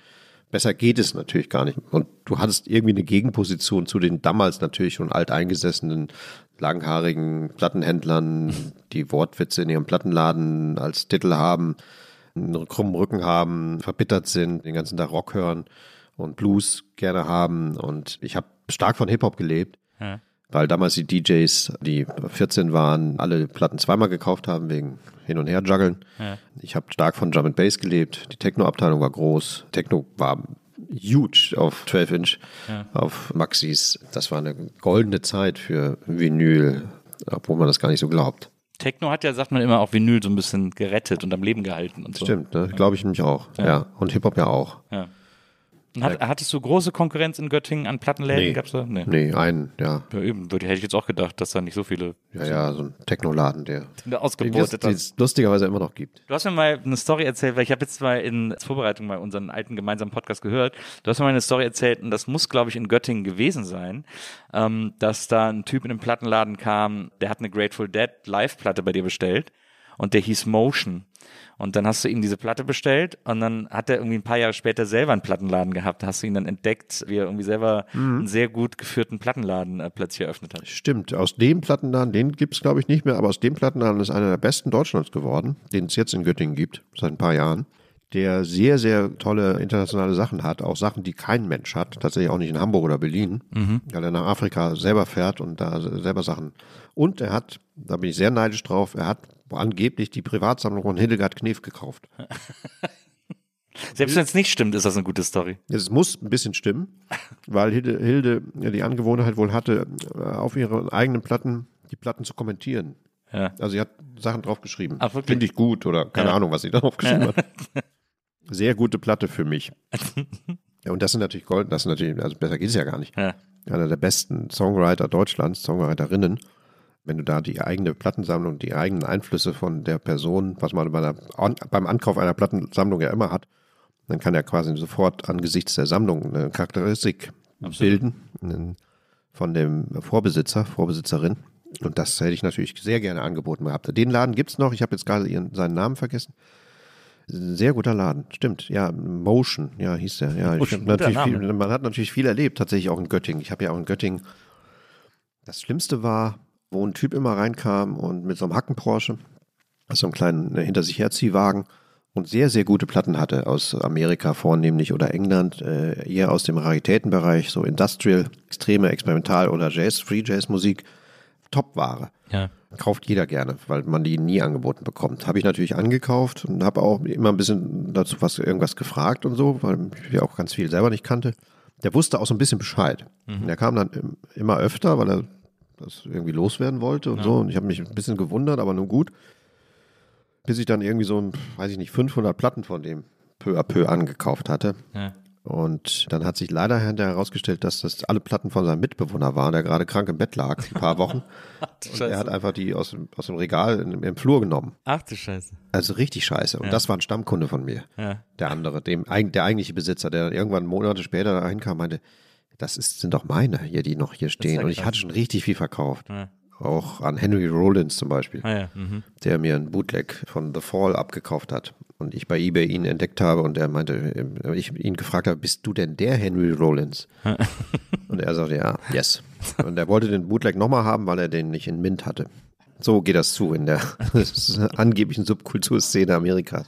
besser geht es natürlich gar nicht. Und du hattest irgendwie eine Gegenposition zu den damals natürlich schon alteingesessenen, langhaarigen Plattenhändlern, die Wortwitze in ihrem Plattenladen als Titel haben, einen krummen Rücken haben, verbittert sind, den ganzen Tag Rock hören und Blues gerne haben. Und ich habe stark von Hip-Hop gelebt Ja. Weil damals die DJs, die 14 waren, alle Platten zweimal gekauft haben wegen hin und her juggeln. Ja. Ich habe stark von Drum and Bass gelebt. Die Techno-Abteilung war groß. Techno war huge auf 12 Inch, auf Maxis. Das war eine goldene Zeit für Vinyl, obwohl man das gar nicht so glaubt. Techno hat ja, sagt man immer, auch Vinyl so ein bisschen gerettet und am Leben gehalten und so. Stimmt, ne? glaube ich nämlich auch. Ja. Und Hip-Hop ja auch. Ja. Hat, hattest du große Konkurrenz in Göttingen an Plattenläden? Nee. Gab's da? Nee. Nee, einen, ja. Ja, eben, würde, hätte ich jetzt auch gedacht, dass da nicht so viele Ja, ja, so ein Technoladen, der den ausgebotet es hast. lustigerweise immer noch gibt. Du hast mir mal eine Story erzählt, weil ich habe jetzt mal in Vorbereitung mal unseren alten gemeinsamen Podcast gehört. Du hast mir mal eine Story erzählt und das muss, glaube ich, in Göttingen gewesen sein, ähm, dass da ein Typ in den Plattenladen kam, der hat eine Grateful Dead Live-Platte bei dir bestellt und der hieß Motion. Und dann hast du ihm diese Platte bestellt und dann hat er irgendwie ein paar Jahre später selber einen Plattenladen gehabt. Da hast du ihn dann entdeckt, wie er irgendwie selber einen sehr gut geführten Plattenladen äh, plötzlich eröffnet hat. Stimmt, aus dem Plattenladen, den gibt es glaube ich nicht mehr, aber aus dem Plattenladen ist einer der besten Deutschlands geworden, den es jetzt in Göttingen gibt, seit ein paar Jahren, der sehr, sehr tolle internationale Sachen hat, auch Sachen, die kein Mensch hat, tatsächlich auch nicht in Hamburg oder Berlin, weil er nach Afrika selber fährt und da selber Sachen. Und er hat, da bin ich sehr neidisch drauf, er hat angeblich die Privatsammlung von Hildegard Knef gekauft. Selbst wenn es nicht stimmt, ist das eine gute Story. Es muss ein bisschen stimmen, weil Hilde, Hilde die Angewohnheit wohl hatte, äh, auf ihren eigenen Platten die Platten zu kommentieren. Ja. Also sie hat Sachen draufgeschrieben. Ach? Finde ich gut oder keine Ja. Ahnung, was sie da draufgeschrieben hat. Sehr gute Platte für mich. ja, und das sind natürlich Gold, das sind natürlich, also besser geht es ja gar nicht. Ja. Einer der besten Songwriter Deutschlands, Songwriterinnen. Wenn du da die eigene Plattensammlung, die eigenen Einflüsse von der Person, was man bei an, beim Ankauf einer Plattensammlung ja immer hat, dann kann er quasi sofort angesichts der Sammlung eine Charakteristik bilden einen- von dem Vorbesitzer, Vorbesitzerin. Und das hätte ich natürlich sehr gerne angeboten gehabt. Den Laden gibt's noch, ich habe jetzt gerade ihren, seinen Namen vergessen. Sehr guter Laden, stimmt. Ja, Motion, ja, hieß der. Ja, viel, man hat natürlich viel erlebt, tatsächlich auch in Göttingen. Ich habe ja auch in Göttingen. Das Schlimmste war, wo ein Typ immer reinkam und mit so einem Hacken-Porsche, so einem kleinen äh, hinter sich herziehwagen und sehr, sehr gute Platten hatte aus Amerika vornehmlich oder England, äh, eher aus dem Raritätenbereich, so Industrial, extreme Experimental- oder Jazz, Free Jazz-Musik, Top-Ware. Ja. Kauft jeder gerne, weil man die nie angeboten bekommt. Habe ich natürlich angekauft und habe auch immer ein bisschen dazu was irgendwas gefragt und so, weil ich ja auch ganz viel selber nicht kannte. Der wusste auch so ein bisschen Bescheid. Und Der kam dann im- immer öfter, weil er das irgendwie loswerden wollte und so. Und ich habe mich ein bisschen gewundert, aber nun gut. Bis ich dann irgendwie so, weiß ich nicht, 500 Platten von dem peu à peu angekauft hatte. Ja. Und dann hat sich leider herausgestellt, dass das alle Platten von seinem Mitbewohner waren, der gerade krank im Bett lag, ein paar Wochen. Und er hat einfach die aus dem, aus dem Regal in, im Flur genommen. Ach du Scheiße. Also richtig scheiße. Und das war ein Stammkunde von mir. Ja. Der andere, dem, der eigentliche Besitzer, der dann irgendwann Monate später dahin kam, meinte, das ist, sind doch meine hier, die noch hier stehen. Und ich hatte schon richtig viel verkauft. Ja. Auch an Henry Rollins zum Beispiel Ah ja. Mhm. der mir ein Bootleg von The Fall abgekauft hat und ich bei eBay ihn entdeckt habe und er meinte, äh, ich ihn gefragt habe, bist du denn der Henry Rollins? und er sagte, ja, yes. Und er wollte den Bootleg nochmal haben, weil er den nicht in Mint hatte. So geht das zu in der angeblichen Subkulturszene Amerikas.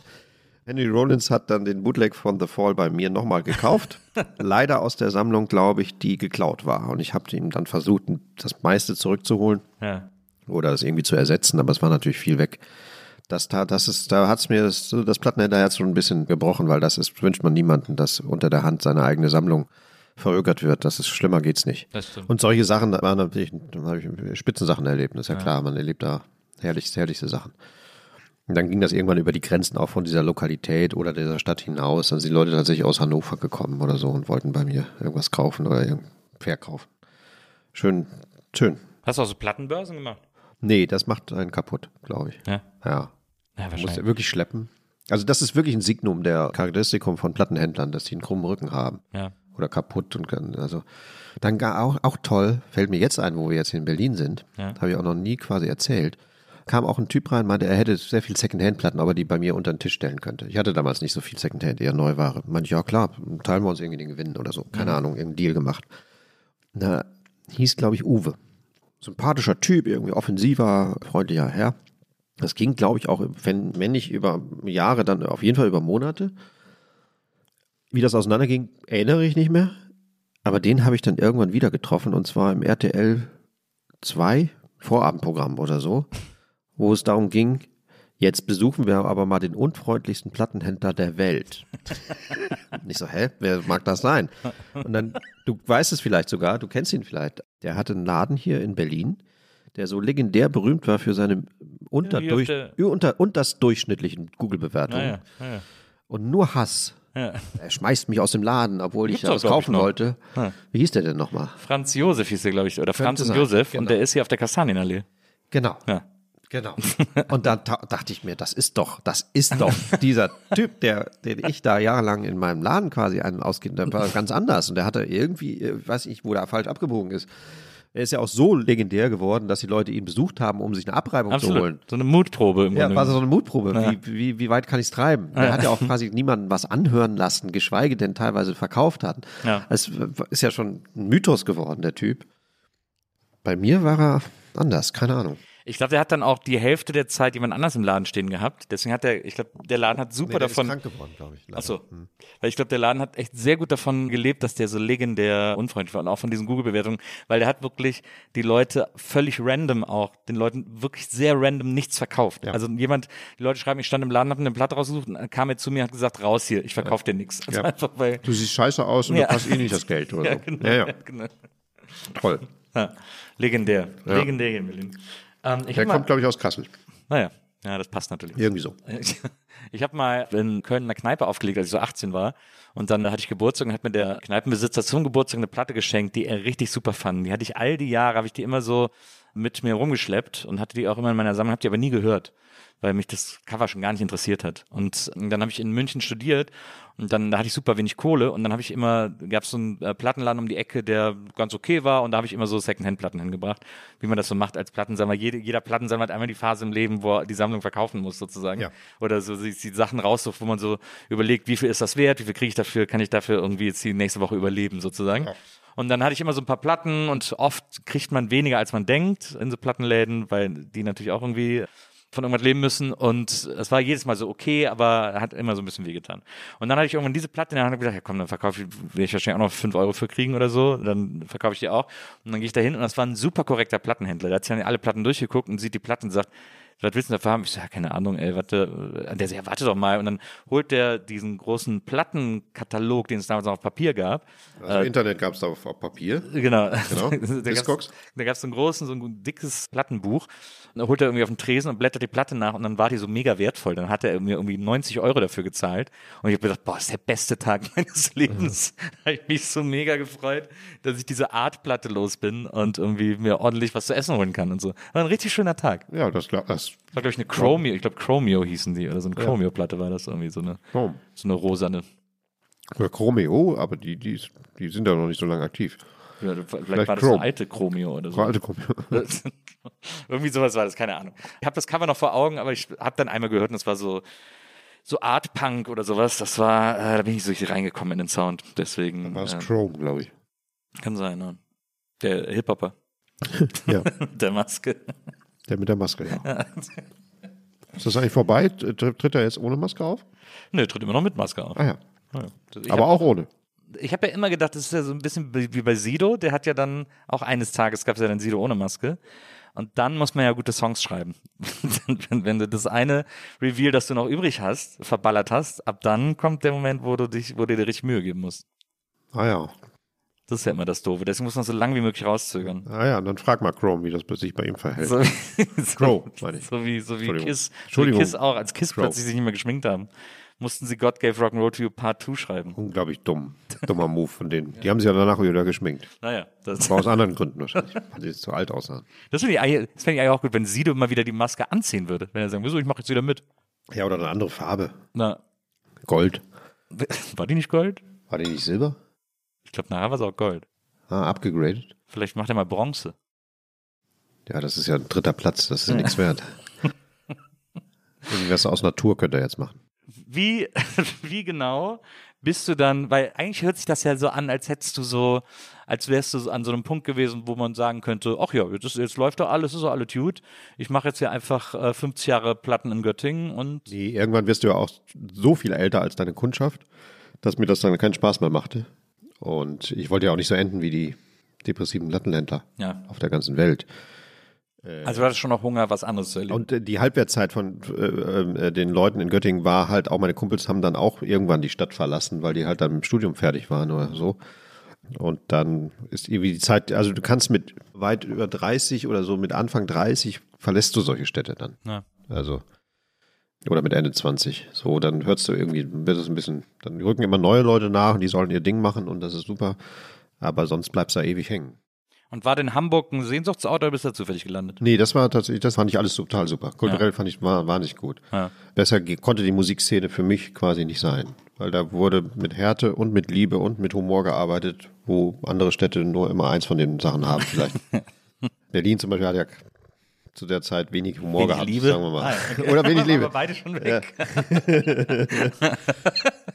Henry Rollins hat dann den Bootleg von The Fall bei mir nochmal gekauft. Leider aus der Sammlung, glaube ich, die geklaut war. Und ich habe ihm dann versucht, das meiste zurückzuholen Ja. oder das irgendwie zu ersetzen, aber es war natürlich viel weg. Das, da, das ist, da hat's mir das, das Plattenhändlerherz schon ein bisschen gebrochen, weil das ist, wünscht man niemanden, dass unter der Hand seine eigene Sammlung verögert wird. Das ist schlimmer geht's nicht. Und solche Sachen da waren natürlich, da habe ich Spitzensachen erlebt, das ist ja, klar, man erlebt da herrlichste, herrlichste Sachen. Und dann ging das irgendwann über die Grenzen auch von dieser Lokalität oder dieser Stadt hinaus. Dann sind die Leute tatsächlich aus Hannover gekommen oder so und wollten bei mir irgendwas kaufen oder verkaufen. Schön, schön. Hast du auch so Plattenbörsen gemacht? Nee, das macht einen kaputt, glaube ich. Ja. Ja. Ja, Du musst wirklich schleppen. Also das ist wirklich ein Signum der Charakteristikum von Plattenhändlern, dass die einen krummen Rücken haben. Ja. Oder kaputt und können, also dann gar auch, auch toll, fällt mir jetzt ein, wo wir jetzt in Berlin sind, Ja. habe ich auch noch nie quasi erzählt, kam auch ein Typ rein, meinte, er hätte sehr viel Secondhand-Platten, aber die bei mir unter den Tisch stellen könnte. Ich hatte damals nicht so viel Secondhand, eher Neuware. Meinte ich, ja klar, teilen wir uns irgendwie den Gewinn oder so. Keine Ahnung, irgendeinen Deal gemacht. Na, hieß, glaube ich, Uwe. Sympathischer Typ, irgendwie offensiver, freundlicher Herr. Das ging, glaube ich, auch, wenn, wenn nicht über Jahre, dann auf jeden Fall über Monate. Wie das auseinanderging, erinnere ich nicht mehr. Aber den habe ich dann irgendwann wieder getroffen und zwar im RTL 2, Vorabendprogramm oder so, wo es darum ging, jetzt besuchen wir aber mal den unfreundlichsten Plattenhändler der Welt. Nicht so, hä, wer mag das sein? Und dann, du weißt es vielleicht sogar, du kennst ihn vielleicht. Der hatte einen Laden hier in Berlin, der so legendär berühmt war für seine unterdurch, der- unter, unterdurchschnittlichen Google-Bewertungen. Naja, naja. Und nur Hass. Ja. Er schmeißt mich aus dem Laden, obwohl ich Gibt's ja ich, kaufen noch. wollte. Ja. Wie hieß der denn nochmal? Franz Josef hieß der, glaube ich, oder Franz Josef. genau. Und der ist hier auf der Kastanienallee. Genau. Ja. Genau. Und dann dachte ich mir, das ist doch, das ist doch dieser Typ, der, den ich da jahrelang in meinem Laden quasi einen ausgehen, der war ganz anders. Und der hatte irgendwie, äh, weiß ich, wo der falsch abgebogen ist. Er ist ja auch so legendär geworden, dass die Leute ihn besucht haben, um sich eine Abreibung zu holen. Absolut. So eine Mutprobe im Ja, Grunde. war so eine Mutprobe. Ja. Wie, wie, wie weit kann ich es treiben? Er hat ja auch quasi niemanden was anhören lassen, geschweige denn teilweise verkauft hat. Ja. Es ist ja schon ein Mythos geworden, der Typ. Bei mir war er anders, keine Ahnung. Ich glaube, der hat dann auch die Hälfte der Zeit jemand anders im Laden stehen gehabt. Deswegen hat der, ich glaube, der Laden hat super davon. geworden, glaube ich. leider. Achso. Weil ich glaube, der Laden hat echt sehr gut davon gelebt, dass der so legendär unfreundlich war und auch von diesen Google-Bewertungen, weil der hat wirklich die Leute völlig random auch, den Leuten wirklich sehr random nichts verkauft. Also jemand, die Leute schreiben, ich stand im Laden, habe eine Platte rausgesucht und kam er zu mir und hat gesagt, raus hier, ich verkaufe dir nichts. Also Ja. einfach weil. Du siehst scheiße aus und Ja. du passt eh nicht das Geld oder Ja, so. genau. Ja, ja. genau. Toll. Ja. Legendär. Ja. Legendär hier in Berlin. Ähm, ich Der kommt, glaube ich, aus Kassel. naja, ja, das passt natürlich. Irgendwie so. Ich habe mal in Köln in einer Kneipe aufgelegt, als ich so 18 war. Und dann hatte ich Geburtstag und hat mir der Kneipenbesitzer zum Geburtstag eine Platte geschenkt, die er richtig super fand. Die hatte ich all die Jahre, habe ich die immer so mit mir rumgeschleppt und hatte die auch immer in meiner Sammlung, habe die aber nie gehört, weil mich das Cover schon gar nicht interessiert hat. Und dann habe ich in München studiert und dann da hatte ich super wenig Kohle und dann habe ich immer, gab es so einen äh, Plattenladen um die Ecke, der ganz okay war und da habe ich immer so Secondhand-Platten hingebracht, wie man das so macht als Plattensammler. Jede, jeder Plattensammler hat einmal die Phase im Leben, wo er die Sammlung verkaufen muss sozusagen. Ja. Oder so sich die Sachen raussucht, wo man so überlegt, wie viel ist das wert, wie viel kriege ich dafür, kann ich dafür irgendwie jetzt die nächste Woche überleben sozusagen. Und dann hatte ich immer so ein paar Platten und oft kriegt man weniger, als man denkt in so Plattenläden, weil die natürlich auch irgendwie von irgendwas leben müssen und es war jedes Mal so okay, aber hat immer so ein bisschen wehgetan. Und dann hatte ich irgendwann diese Platte in der Hand und gedacht, ja komm, dann verkaufe ich, will ich wahrscheinlich auch noch 5 Euro für kriegen oder so, dann verkaufe ich die auch. Und dann gehe ich da hin und das war ein super korrekter Plattenhändler. Der hat sich dann alle Platten durchgeguckt und sieht die Platten und sagt, was willst du dafür haben? Ich sage, ja, keine Ahnung, ey, warte, äh, der sagt, ja, warte doch mal. Und dann holt der diesen großen Plattenkatalog, den es damals noch auf Papier gab. Also Internet gab es da auf, auf Papier. Genau. Genau. da gab es so einen großen, so ein dickes Plattenbuch. Und da holt er irgendwie auf den Tresen und blättert die Platte nach und dann war die so mega wertvoll. Dann hat er mir irgendwie 90 Euro dafür gezahlt. Und ich habe gedacht, boah, das ist der beste Tag meines Lebens. Da habe ich mich so mega gefreut, dass ich diese Artplatte los bin und irgendwie mir ordentlich was zu essen holen kann und so. War ein richtig schöner Tag. Ja, das, glaub- das War, glaube ich, eine Chromio, ich glaube Chromio hießen die, oder so eine Chromio-Platte war das irgendwie, so eine, Chrome. so eine rosane. Oder Chromeo, aber die, die, die sind ja noch nicht so lange aktiv. Vielleicht, Vielleicht war das Chrome. eine alte Chromio oder so. Alte Chromeo. Irgendwie sowas war das, keine Ahnung. Ich habe das Cover noch vor Augen, aber ich habe dann einmal gehört und es war so so Art Punk oder sowas. Das war, äh, da bin ich so richtig reingekommen in den Sound. Deswegen War es ähm, Chrome, glaube ich. kann sein. Ne? Der Hip Hopper, Ja, der Maske. der mit der Maske, ja. Ist das eigentlich vorbei? Tr- Tritt er jetzt ohne Maske auf? Nö, tritt immer noch mit Maske auf. Ah ja. Ich Aber auch ohne. Ich habe ja immer gedacht, das ist ja so ein bisschen wie bei Sido. Der hat ja dann auch eines Tages gab es ja dann Sido ohne Maske. Und dann muss man ja gute Songs schreiben. wenn, wenn du das eine Reveal, das du noch übrig hast, verballert hast, ab dann kommt der Moment, wo du dich, wo du dir richtig Mühe geben musst. Ah ja. Das ist ja immer das Doofe. Deswegen muss man so lange wie möglich rauszögern. Ah ja, dann frag mal Chrome, wie das sich bei ihm verhält. So, so, Crow, meine ich. so wie, so wie Entschuldigung. Kiss. Entschuldigung. Kiss auch, als Kiss Crow. plötzlich sich nicht mehr geschminkt haben, mussten sie God Gave Rock'n'Roll to You Part 2 schreiben. Unglaublich dumm. Dummer Move von denen. Die haben sich ja danach wieder geschminkt. Naja, das, Aber aus anderen Gründen wahrscheinlich, weil sie zu alt aussahen. das finde ich, eigentlich- das fände ich eigentlich auch gut, wenn Sido immer wieder die Maske anziehen würde. Wenn er sagen, wieso, ich mache jetzt wieder mit. Ja, oder eine andere Farbe. Na, Gold. war die nicht Gold? War die nicht Silber? Ich glaube, nachher war es auch Gold. Ah, abgegradet. Vielleicht macht er mal Bronze. Ja, das ist ja ein dritter Platz. Das ist ja nichts wert. Irgendwas aus Natur könnt ihr jetzt machen. Wie, wie genau bist du dann, weil eigentlich hört sich das ja so an, als hättest du so, als wärst du an so einem Punkt gewesen, wo man sagen könnte, ach ja, jetzt, ist, jetzt läuft doch alles, ist doch alles gut. Ich mache jetzt hier einfach äh, 50 Jahre Platten in Göttingen und Nee, irgendwann wirst du ja auch so viel älter als deine Kundschaft, dass mir das dann keinen Spaß mehr machte. Und ich wollte ja auch nicht so enden wie die depressiven Lattenländler Ja. auf der ganzen Welt. Also du hattest schon noch Hunger, was anderes zu erleben. Und äh, die Halbwertszeit von äh, äh, den Leuten in Göttingen war halt auch, meine Kumpels haben dann auch irgendwann die Stadt verlassen, weil die halt dann mit dem Studium fertig waren oder so. Und dann ist irgendwie die Zeit, also du kannst mit weit über 30 oder so, mit Anfang 30 verlässt du solche Städte dann. Ja. Also, oder mit Ende 20. So, dann hörst du irgendwie, wird es ein bisschen, dann rücken immer neue Leute nach und die sollen ihr Ding machen und das ist super. Aber sonst bleibst du da ewig hängen. Und war denn Hamburg ein Sehnsuchtsort oder bist du da zufällig gelandet? Nee, das war tatsächlich, das fand ich alles total super. Kulturell fand ich war, war nicht gut. Ja. Besser konnte die Musikszene für mich quasi nicht sein. Weil da wurde mit Härte und mit Liebe und mit Humor gearbeitet, wo andere Städte nur immer eins von den Sachen haben vielleicht. Berlin zum Beispiel hat ja zu der Zeit wenig Humor Wenig gehabt, Liebe? sagen wir mal. Ah, okay. Oder wenig Liebe. Aber beide schon weg.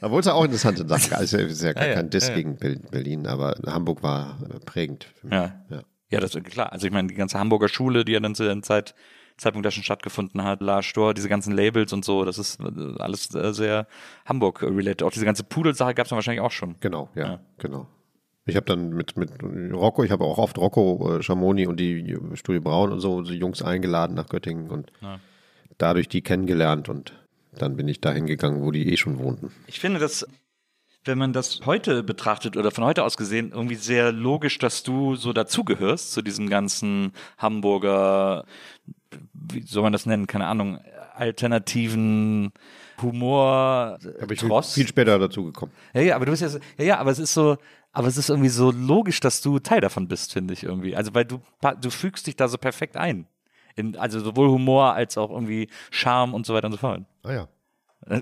Obwohl es ja auch interessante Sachen gab. Es ist ja- ja gar Ja, ja, kein Diss ja, ja. gegen Ber- Berlin, aber Hamburg war prägend für mich. Ja. Ja. Ja, das ist klar. Also ich meine, die ganze Hamburger Schule, die ja dann zu dem Zeit, Zeitpunkt da schon stattgefunden hat, La Stor, diese ganzen Labels und so, das ist äh, alles äh, sehr Hamburg-related. Auch diese ganze Pudel-Sache gab es dann wahrscheinlich auch schon. Genau, ja, Ja. genau. Ich habe dann mit, mit Rocco, ich habe auch oft Rocco, äh, Schamoni und die Studie Braun und so, die Jungs eingeladen nach Göttingen und Ja. dadurch die kennengelernt und dann bin ich dahin gegangen, wo die eh schon wohnten. Ich finde das, wenn man das heute betrachtet oder von heute aus gesehen, irgendwie sehr logisch, dass du so dazugehörst zu diesem ganzen Hamburger, wie soll man das nennen, keine Ahnung, alternativen Humor, Habe ich Tross. viel später dazu gekommen. Ja, ja, aber du bist ja, so- ja, ja, aber es ist so, aber es ist irgendwie so logisch, dass du Teil davon bist, finde ich irgendwie. Also, weil du, du fügst dich da so perfekt ein. In, also sowohl Humor als auch irgendwie Charme und so weiter und so fort. Ah ja.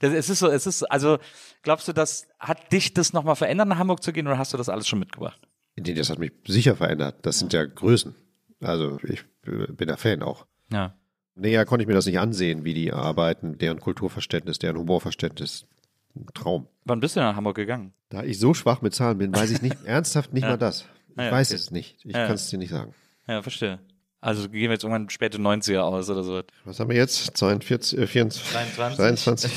Das, es ist so, es ist, also, glaubst du, das, hat dich das nochmal verändert, nach Hamburg zu gehen oder hast du das alles schon mitgebracht? Nee, Das hat mich sicher verändert. Das sind ja Größen. Also ich äh, bin der Fan auch. Ja. Näher konnte ich mir das nicht ansehen, wie die arbeiten, deren Kulturverständnis, deren Humorverständnis. Ein Traum. Wann bist du nach Hamburg gegangen? Da ich so schwach mit Zahlen bin, weiß ich nicht, ernsthaft nicht Ja. mal das. Ich Ah ja, weiß okay. es nicht. Ich Ja. kann es dir nicht sagen. Ja, verstehe. Also gehen wir jetzt irgendwann späte 90er aus oder so. Was haben wir jetzt? 42, äh, 24, 23. 23.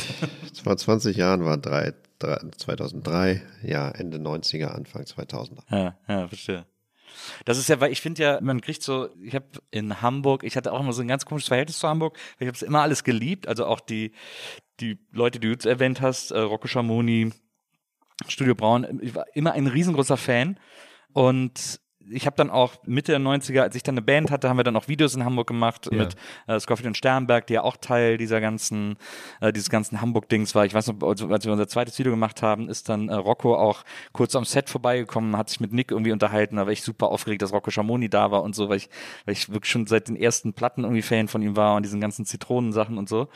Vor 20 Jahren war drei, drei, 2003, ja, Ende 90er, Anfang 2000er. Ja, ja, verstehe. Das ist ja, weil ich finde ja, man kriegt so, ich habe in Hamburg, ich hatte auch immer so ein ganz komisches Verhältnis zu Hamburg, weil ich habe es immer alles geliebt, also auch die, die Leute, die du jetzt erwähnt hast, äh, Rocco Schamoni, Studio Braun, ich war immer ein riesengroßer Fan und ich habe dann auch Mitte der 90er, als ich dann eine Band hatte, haben wir dann auch Videos in Hamburg gemacht Ja. mit äh, Scofield und Sternberg, die ja auch Teil dieser ganzen, äh, dieses ganzen Hamburg-Dings war. Ich weiß noch, also, als wir unser zweites Video gemacht haben, ist dann äh, Rocco auch kurz am Set vorbeigekommen, hat sich mit Nick irgendwie unterhalten, da war ich super aufgeregt, dass Rocco Schamoni da war und so, weil ich, weil ich wirklich schon seit den ersten Platten irgendwie Fan von ihm war und diesen ganzen Zitronensachen und so.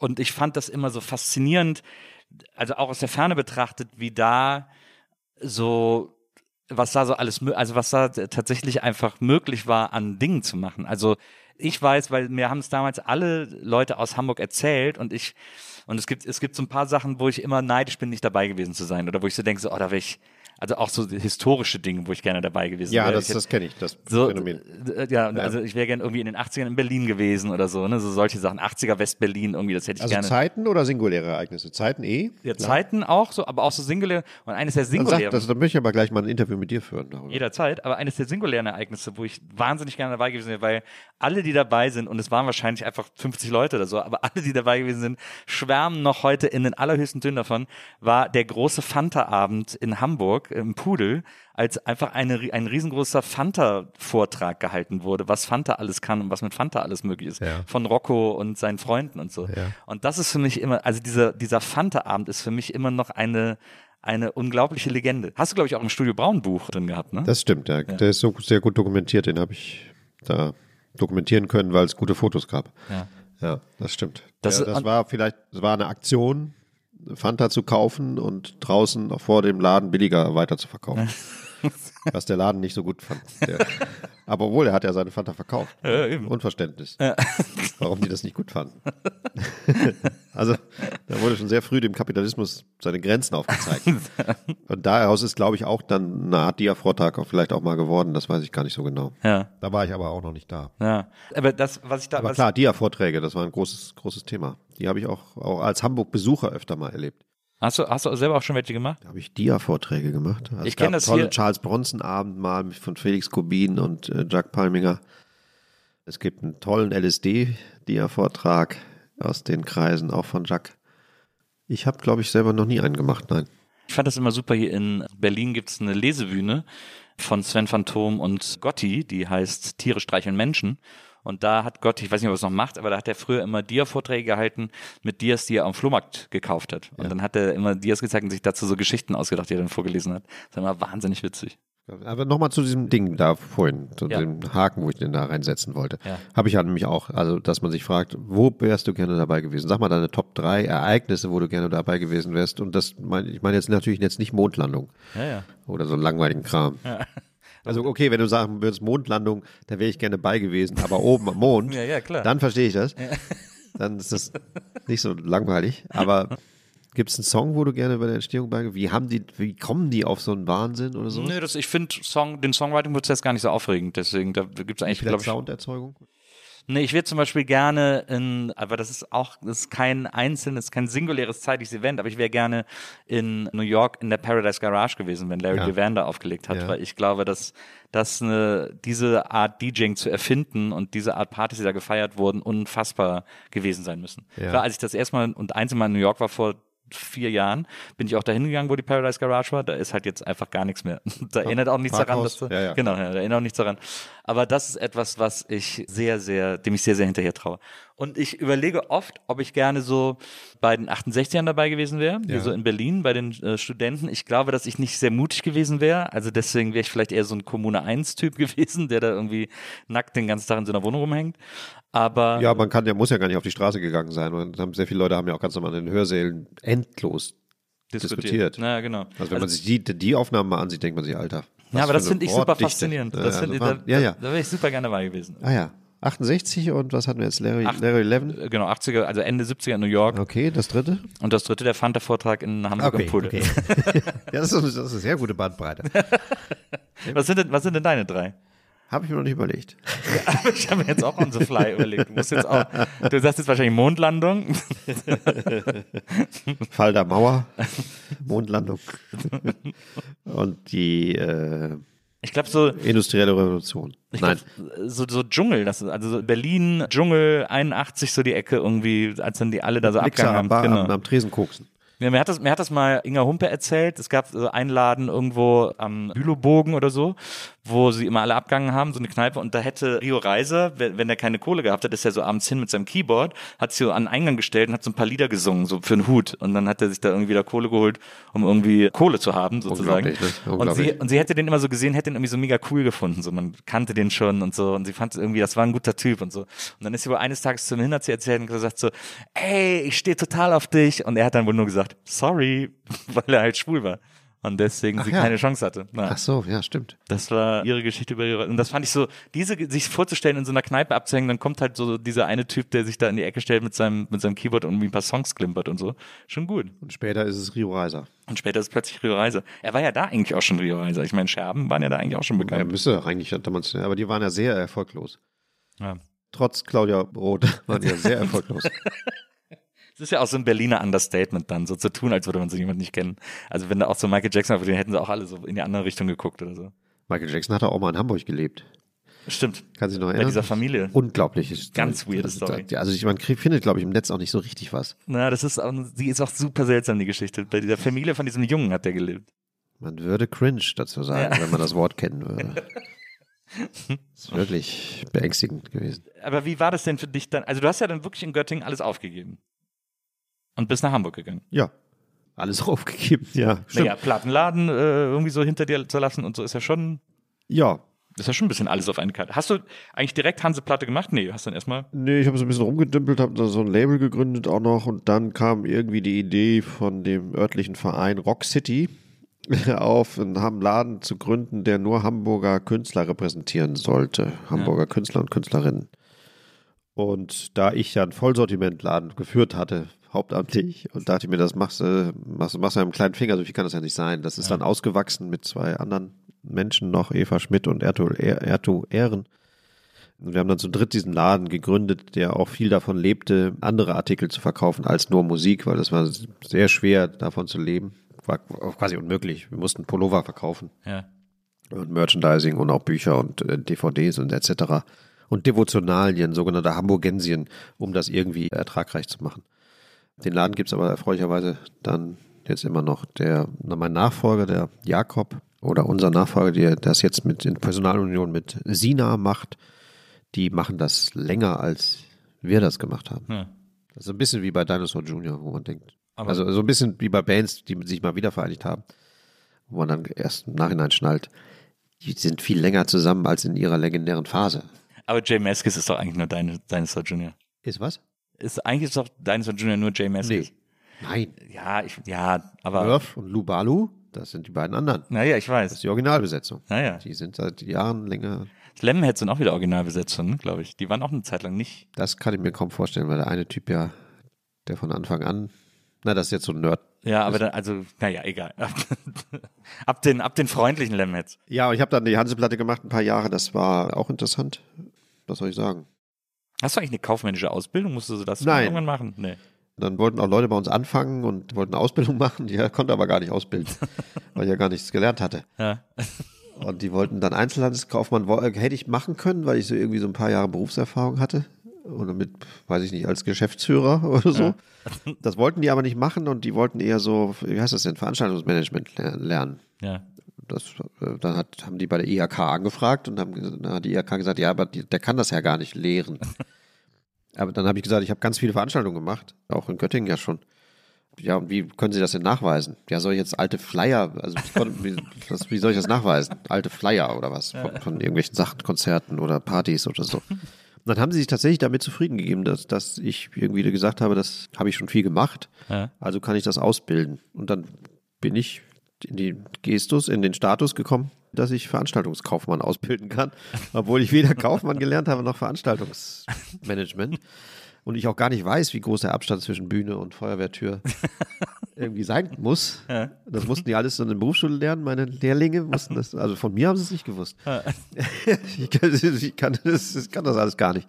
Und ich fand das immer so faszinierend, also auch aus der Ferne betrachtet, wie da so was da so alles, also was da tatsächlich einfach möglich war, an Dingen zu machen. Also ich weiß, weil mir haben es damals alle Leute aus Hamburg erzählt und ich, und es gibt, es gibt so ein paar Sachen, wo ich immer neidisch bin, nicht dabei gewesen zu sein oder wo ich so denke, so, oh, da wäre ich, also auch so historische Dinge, wo ich gerne dabei gewesen Ja, wäre. das, Ich hätte- das kenne ich, das so, Phänomen. äh, ja, also ich wäre gerne irgendwie in den 80ern in Berlin gewesen oder so, ne, so solche Sachen. 80er West-Berlin irgendwie, das hätte ich Also gerne. Zeiten oder singuläre Ereignisse? Zeiten eh? ja, Klar. Zeiten auch so, aber auch so singulär und eines der Dann, sag, singulären. das, dann möchte ich aber gleich mal ein Interview mit dir führen darüber. Jederzeit, aber eines der singulären Ereignisse, wo ich wahnsinnig gerne dabei gewesen wäre, weil alle, die dabei sind, und es waren wahrscheinlich einfach 50 Leute oder so, aber alle, die dabei gewesen sind, schwärmen noch heute in den allerhöchsten Tönen davon, war der große Fanta-Abend in Hamburg im Pudel, als einfach eine, ein riesengroßer Fanta-Vortrag gehalten wurde, was Fanta alles kann und was mit Fanta alles möglich ist, Ja. von Rocco und seinen Freunden und so. Ja. Und das ist für mich immer, also dieser, dieser Fanta-Abend ist für mich immer noch eine, eine unglaubliche Legende. Hast du, glaube ich, auch im Studio Braun Buch drin gehabt, ne? Das stimmt, ja. Der ist so sehr gut dokumentiert, den habe ich da dokumentieren können, weil es gute Fotos gab. Ja. Ja, das stimmt. Das- ja, das war vielleicht, das war eine Aktion, Fanta zu kaufen und draußen vor dem Laden billiger weiter zu verkaufen. Was der Laden nicht so gut fand. Der, aber obwohl, er hat ja seine Fanta verkauft. Ja, eben. Unverständnis. Warum die das nicht gut fanden. also, da wurde schon sehr früh dem Kapitalismus seine Grenzen aufgezeigt. Und daraus ist, glaube ich, auch dann eine Art Dia-Vortrag auch vielleicht auch mal geworden. Das weiß ich gar nicht so genau. Ja, Da war ich aber auch noch nicht da. ja. Aber das, was ich da, Aber was, klar, Dia-Vorträge, das war ein großes, großes Thema. Die habe ich auch, auch als Hamburg-Besucher öfter mal erlebt. Hast du, hast du selber auch schon welche gemacht? Da habe ich Dia-Vorträge gemacht. Also Ich es gab kenn das tolle hier- Charles Bronson-Abend mal von Felix Kubin und äh, Jack Palminger. Es gibt einen tollen LSD-Dia-Vortrag aus den Kreisen, auch von Jack. Ich habe, glaube ich, selber noch nie einen gemacht, nein. Ich fand das immer super. Hier in Berlin gibt es eine Lesebühne von Sven Phantom und Gotti, die heißt Tiere streicheln Menschen. Und da hat Gotti, ich weiß nicht, ob er es noch macht, aber da hat er früher immer Dia-Vorträge gehalten mit Dias, die er am Flohmarkt gekauft hat. Und dann hat er immer Dias gezeigt und sich dazu so Geschichten ausgedacht, die er dann vorgelesen hat. Das war immer wahnsinnig witzig. Aber nochmal zu diesem Ding da vorhin, zu Ja. dem Haken, wo ich den da reinsetzen wollte. Ja. Habe ich ja nämlich auch, also dass man sich fragt, wo wärst du gerne dabei gewesen? Sag mal deine Top 3 Ereignisse, wo du gerne dabei gewesen wärst. Und das, mein, ich meine jetzt natürlich jetzt nicht Mondlandung Ja, ja. oder so einen langweiligen Kram. Also okay, wenn du sagen würdest Mondlandung, da wäre ich gerne bei gewesen, aber oben am Mond, Ja, ja, klar. dann verstehe ich das. Dann ist das nicht so langweilig. Aber gibt es einen Song, wo du gerne bei der Entstehung bei Wie haben die, wie kommen die auf so einen Wahnsinn oder so? Nö, das, ich finde Song, den Songwriting-Prozess gar nicht so aufregend. Deswegen, da gibt es eigentlich, glaube ich, Sounderzeugung? Nee, ich will zum Beispiel gerne in, aber das ist auch, das ist kein einzelnes, kein singuläres zeitliches Event, aber ich wäre gerne in New York in der Paradise Garage gewesen, wenn Larry Ja. Levan da aufgelegt hat, Ja. weil ich glaube, dass, dass eine, diese Art DJing zu erfinden und diese Art Partys, die da gefeiert wurden, unfassbar gewesen sein müssen. Ja. Klar, als ich das erste Mal und einzelne Mal in New York war vor vier Jahren, bin ich auch dahin gegangen, wo die Paradise Garage war. Da ist halt jetzt einfach gar nichts mehr. Da erinnert auch nichts daran, Parkhaus? dass du, Ja, ja. Genau, da erinnere auch nichts daran. Aber das ist etwas, was ich sehr, sehr, dem ich sehr, sehr hinterher traue. Und ich überlege oft, ob ich gerne so bei den 68ern dabei gewesen wäre, Ja. so in Berlin bei den äh, Studenten. Ich glaube, dass ich nicht sehr mutig gewesen wäre. Also deswegen wäre ich vielleicht eher so ein Kommune 1-Typ gewesen, der da irgendwie nackt den ganzen Tag in so einer Wohnung rumhängt. Aber Ja, man kann, der muss ja gar nicht auf die Straße gegangen sein. Und haben, sehr viele Leute haben ja auch ganz normal in den Hörsälen endlos diskutiert. Ja, genau. Also wenn man sich die, die Aufnahmen mal ansieht, denkt man sich, Alter. ja, aber das finde ich super faszinierend. Ja, Das also find ich, war- da, ja, ja. da wäre ich super gerne dabei gewesen. Ah ja. 68 und was hatten wir jetzt? Larry, Acht- Larry 11? Äh, Genau, 80er, also Ende 70er in New York. Okay, das dritte? Und das dritte, der Fanta-Vortrag in Hamburg im Pudel. ja, das ist, das ist eine sehr gute Bandbreite. Was sind denn, was sind denn deine drei? Habe ich mir noch nicht überlegt. Ich habe mir jetzt auch on the fly überlegt. Du musst jetzt auch, du sagst jetzt wahrscheinlich Mondlandung. Fall der Mauer, Mondlandung und die äh, Ich glaube so, industrielle Revolution. ich Nein, glaub, so, so Dschungel, das ist, also so Berlin, Dschungel, 81 so die Ecke irgendwie, als dann die alle da so Mixer abgegangen am, haben. Genau. am, am Tresen koksen. Ja, mir, hat das, mir hat das mal Inga Humpe erzählt. Es gab so einen Laden irgendwo am Bülowbogen oder so, wo sie immer alle abgegangen haben, so eine Kneipe. Und da hätte Rio Reiser, wenn, er keine Kohle gehabt hat, ist er so abends hin mit seinem Keyboard, hat sich so an den Eingang gestellt und hat so ein paar Lieder gesungen, so für einen Hut. Und dann hat er sich da irgendwie wieder Kohle geholt, um irgendwie Kohle zu haben, sozusagen. Unglaublich, ne? Und, sie, Unglaublich. und sie hätte den immer so gesehen, hätte den irgendwie so mega cool gefunden. So, man kannte den schon und so. Und sie fand irgendwie, das war ein guter Typ und so. Und dann ist sie wohl eines Tages zu ihm hin, hat sie erzählt und gesagt so, ey, ich stehe total auf dich. Und er hat dann wohl nur gesagt, sorry, weil er halt schwul war. Und deswegen sie ja. keine Chance hatte. Na, Ach so, ja, stimmt. das war ihre Geschichte über ihre. Und das fand ich so, diese, sich vorzustellen, in so einer Kneipe abzuhängen, dann kommt halt so dieser eine Typ, der sich da in die Ecke stellt mit seinem, mit seinem Keyboard und irgendwie ein paar Songs klimpert und so. Schon gut. Und später ist es Rio Reiser. Und später ist plötzlich Rio Reiser. Er war ja da eigentlich auch schon Rio Reiser. Ich meine, Scherben waren ja da eigentlich auch schon Er bekannt. müsste eigentlich damals, aber die waren ja sehr erfolglos. Ja. Trotz Claudia Roth waren die ja sehr erfolglos. Es ist ja auch so ein Berliner Understatement dann, so zu tun, als würde man so jemanden nicht kennen. Also wenn da auch so Michael Jackson, auf den hätten sie auch alle so in die andere Richtung geguckt oder so. Michael Jackson hat auch mal in Hamburg gelebt. Stimmt. Kann sich noch Bei erinnern? dieser Familie. Unglaublich. Ist- Ganz weirde Story. Also ich, man findet, glaube ich, im Netz auch nicht so richtig was. Na, das ist auch, die ist auch super seltsam, die Geschichte. Bei dieser Familie von diesem Jungen hat der gelebt. Man würde cringe dazu sagen, Ja. wenn man das Wort kennen würde. Das ist wirklich beängstigend gewesen. Aber wie war das denn für dich dann? Also du hast ja dann wirklich in Göttingen alles aufgegeben. Und bist nach Hamburg gegangen. Ja. Alles aufgegeben. Ja. Naja, Plattenladen äh, irgendwie so hinter dir zu lassen und so ist ja schon, Ja. ist ja schon ein bisschen alles auf eine Karte. Hast du eigentlich direkt Hanseplatte gemacht? Nee, hast dann erstmal. Nee, ich habe so ein bisschen rumgedümpelt, habe da so ein Label gegründet auch noch und dann kam irgendwie die Idee von dem örtlichen Verein Rock City auf einen Laden zu gründen, der nur Hamburger Künstler repräsentieren sollte. Hamburger Künstler und Künstlerinnen. Und da ich ja einen Vollsortimentladen geführt hatte, hauptamtlich, und dachte ich mir, das machst du, machst, du- machst du mit einem kleinen Finger, so viel kann das ja nicht sein. Das ist dann ausgewachsen mit zwei anderen Menschen noch, Eva Schmidt und Erto, er, Erto Ehren. Und wir haben dann zu dritt diesen Laden gegründet, der auch viel davon lebte, andere Artikel zu verkaufen als nur Musik, weil das war sehr schwer, davon zu leben. War quasi unmöglich. Wir mussten Pullover verkaufen Ja. und Merchandising und auch Bücher und äh, DVDs und etc. Und Devotionalien, sogenannte Hamburgensien, um das irgendwie ertragreich zu machen. Den Laden gibt's aber erfreulicherweise dann jetzt immer noch. Der, mein Nachfolger, der Jakob, oder unser Nachfolger, der das jetzt mit in Personalunion mit Sina macht, die machen das länger, als wir das gemacht haben. Ja. Das ist ein bisschen wie bei Dinosaur Jr., wo man denkt. Aber- also so ein bisschen wie bei Bands, die sich mal wieder vereinigt haben, wo man dann erst im Nachhinein schnallt, die sind viel länger zusammen als in ihrer legendären Phase. Aber Jay Maskis ist doch eigentlich nur Dino- Dinosaur Jr. Ist was? Ist, eigentlich ist doch Dinosaur Jr. nur Jay Maskis. Nein. Ja, ich, ja, aber. Murph und Lou Balu, das sind die beiden anderen. Naja, ich Das ist weiß. die Originalbesetzung. Naja. Die sind seit Jahren länger. Lemonheads sind auch wieder Originalbesetzungen, glaube ich. Die waren auch eine Zeit lang nicht. Das kann ich mir kaum vorstellen, weil der eine Typ ja, der von Anfang an, na, das ist jetzt so ein Nerd. Ja, aber dann, also, naja, egal. ab, den, ab den freundlichen Lemonheads. Ja, ich habe dann die Hanseplatte gemacht, ein paar Jahre, das war auch interessant. Was soll ich sagen? Hast du eigentlich eine kaufmännische Ausbildung? Musstest du das Nein. irgendwann machen? Nee. Dann wollten auch Leute bei uns anfangen und wollten eine Ausbildung machen. Die konnte aber gar nicht ausbilden, weil ich ja gar nichts gelernt hatte. Ja. Und die wollten dann Einzelhandelskaufmann, äh, hätte ich machen können, weil ich so irgendwie so ein paar Jahre Berufserfahrung hatte. Oder mit, weiß ich nicht, als Geschäftsführer oder so. Das wollten die aber nicht machen und die wollten eher so, wie heißt das denn, Veranstaltungsmanagement ler- lernen. Ja. Das, äh, dann hat, haben die bei der IHK angefragt und haben, dann hat die IHK gesagt, ja, aber die, der kann das ja gar nicht lehren. aber dann habe ich gesagt, ich habe ganz viele Veranstaltungen gemacht, auch in Göttingen ja schon. Ja, und wie können Sie das denn nachweisen? Ja, soll ich jetzt alte Flyer, also konnte- wie, das, wie soll ich das nachweisen? Alte Flyer oder was? Von, von irgendwelchen Sachen, Konzerten oder Partys oder so. Und dann haben sie sich tatsächlich damit zufrieden gegeben, dass, dass ich irgendwie gesagt habe, das habe ich schon viel gemacht, also kann ich das ausbilden. Und dann bin ich in die Gestus, in den Status gekommen, dass ich Veranstaltungskaufmann ausbilden kann, obwohl ich weder Kaufmann gelernt habe noch Veranstaltungsmanagement. Und ich auch gar nicht weiß, wie groß der Abstand zwischen Bühne und Feuerwehrtür irgendwie sein muss. Das mussten die alles in der Berufsschule lernen, meine Lehrlinge mussten das, also von mir haben sie es nicht gewusst. ich, kann, ich, kann das, ich kann das alles gar nicht.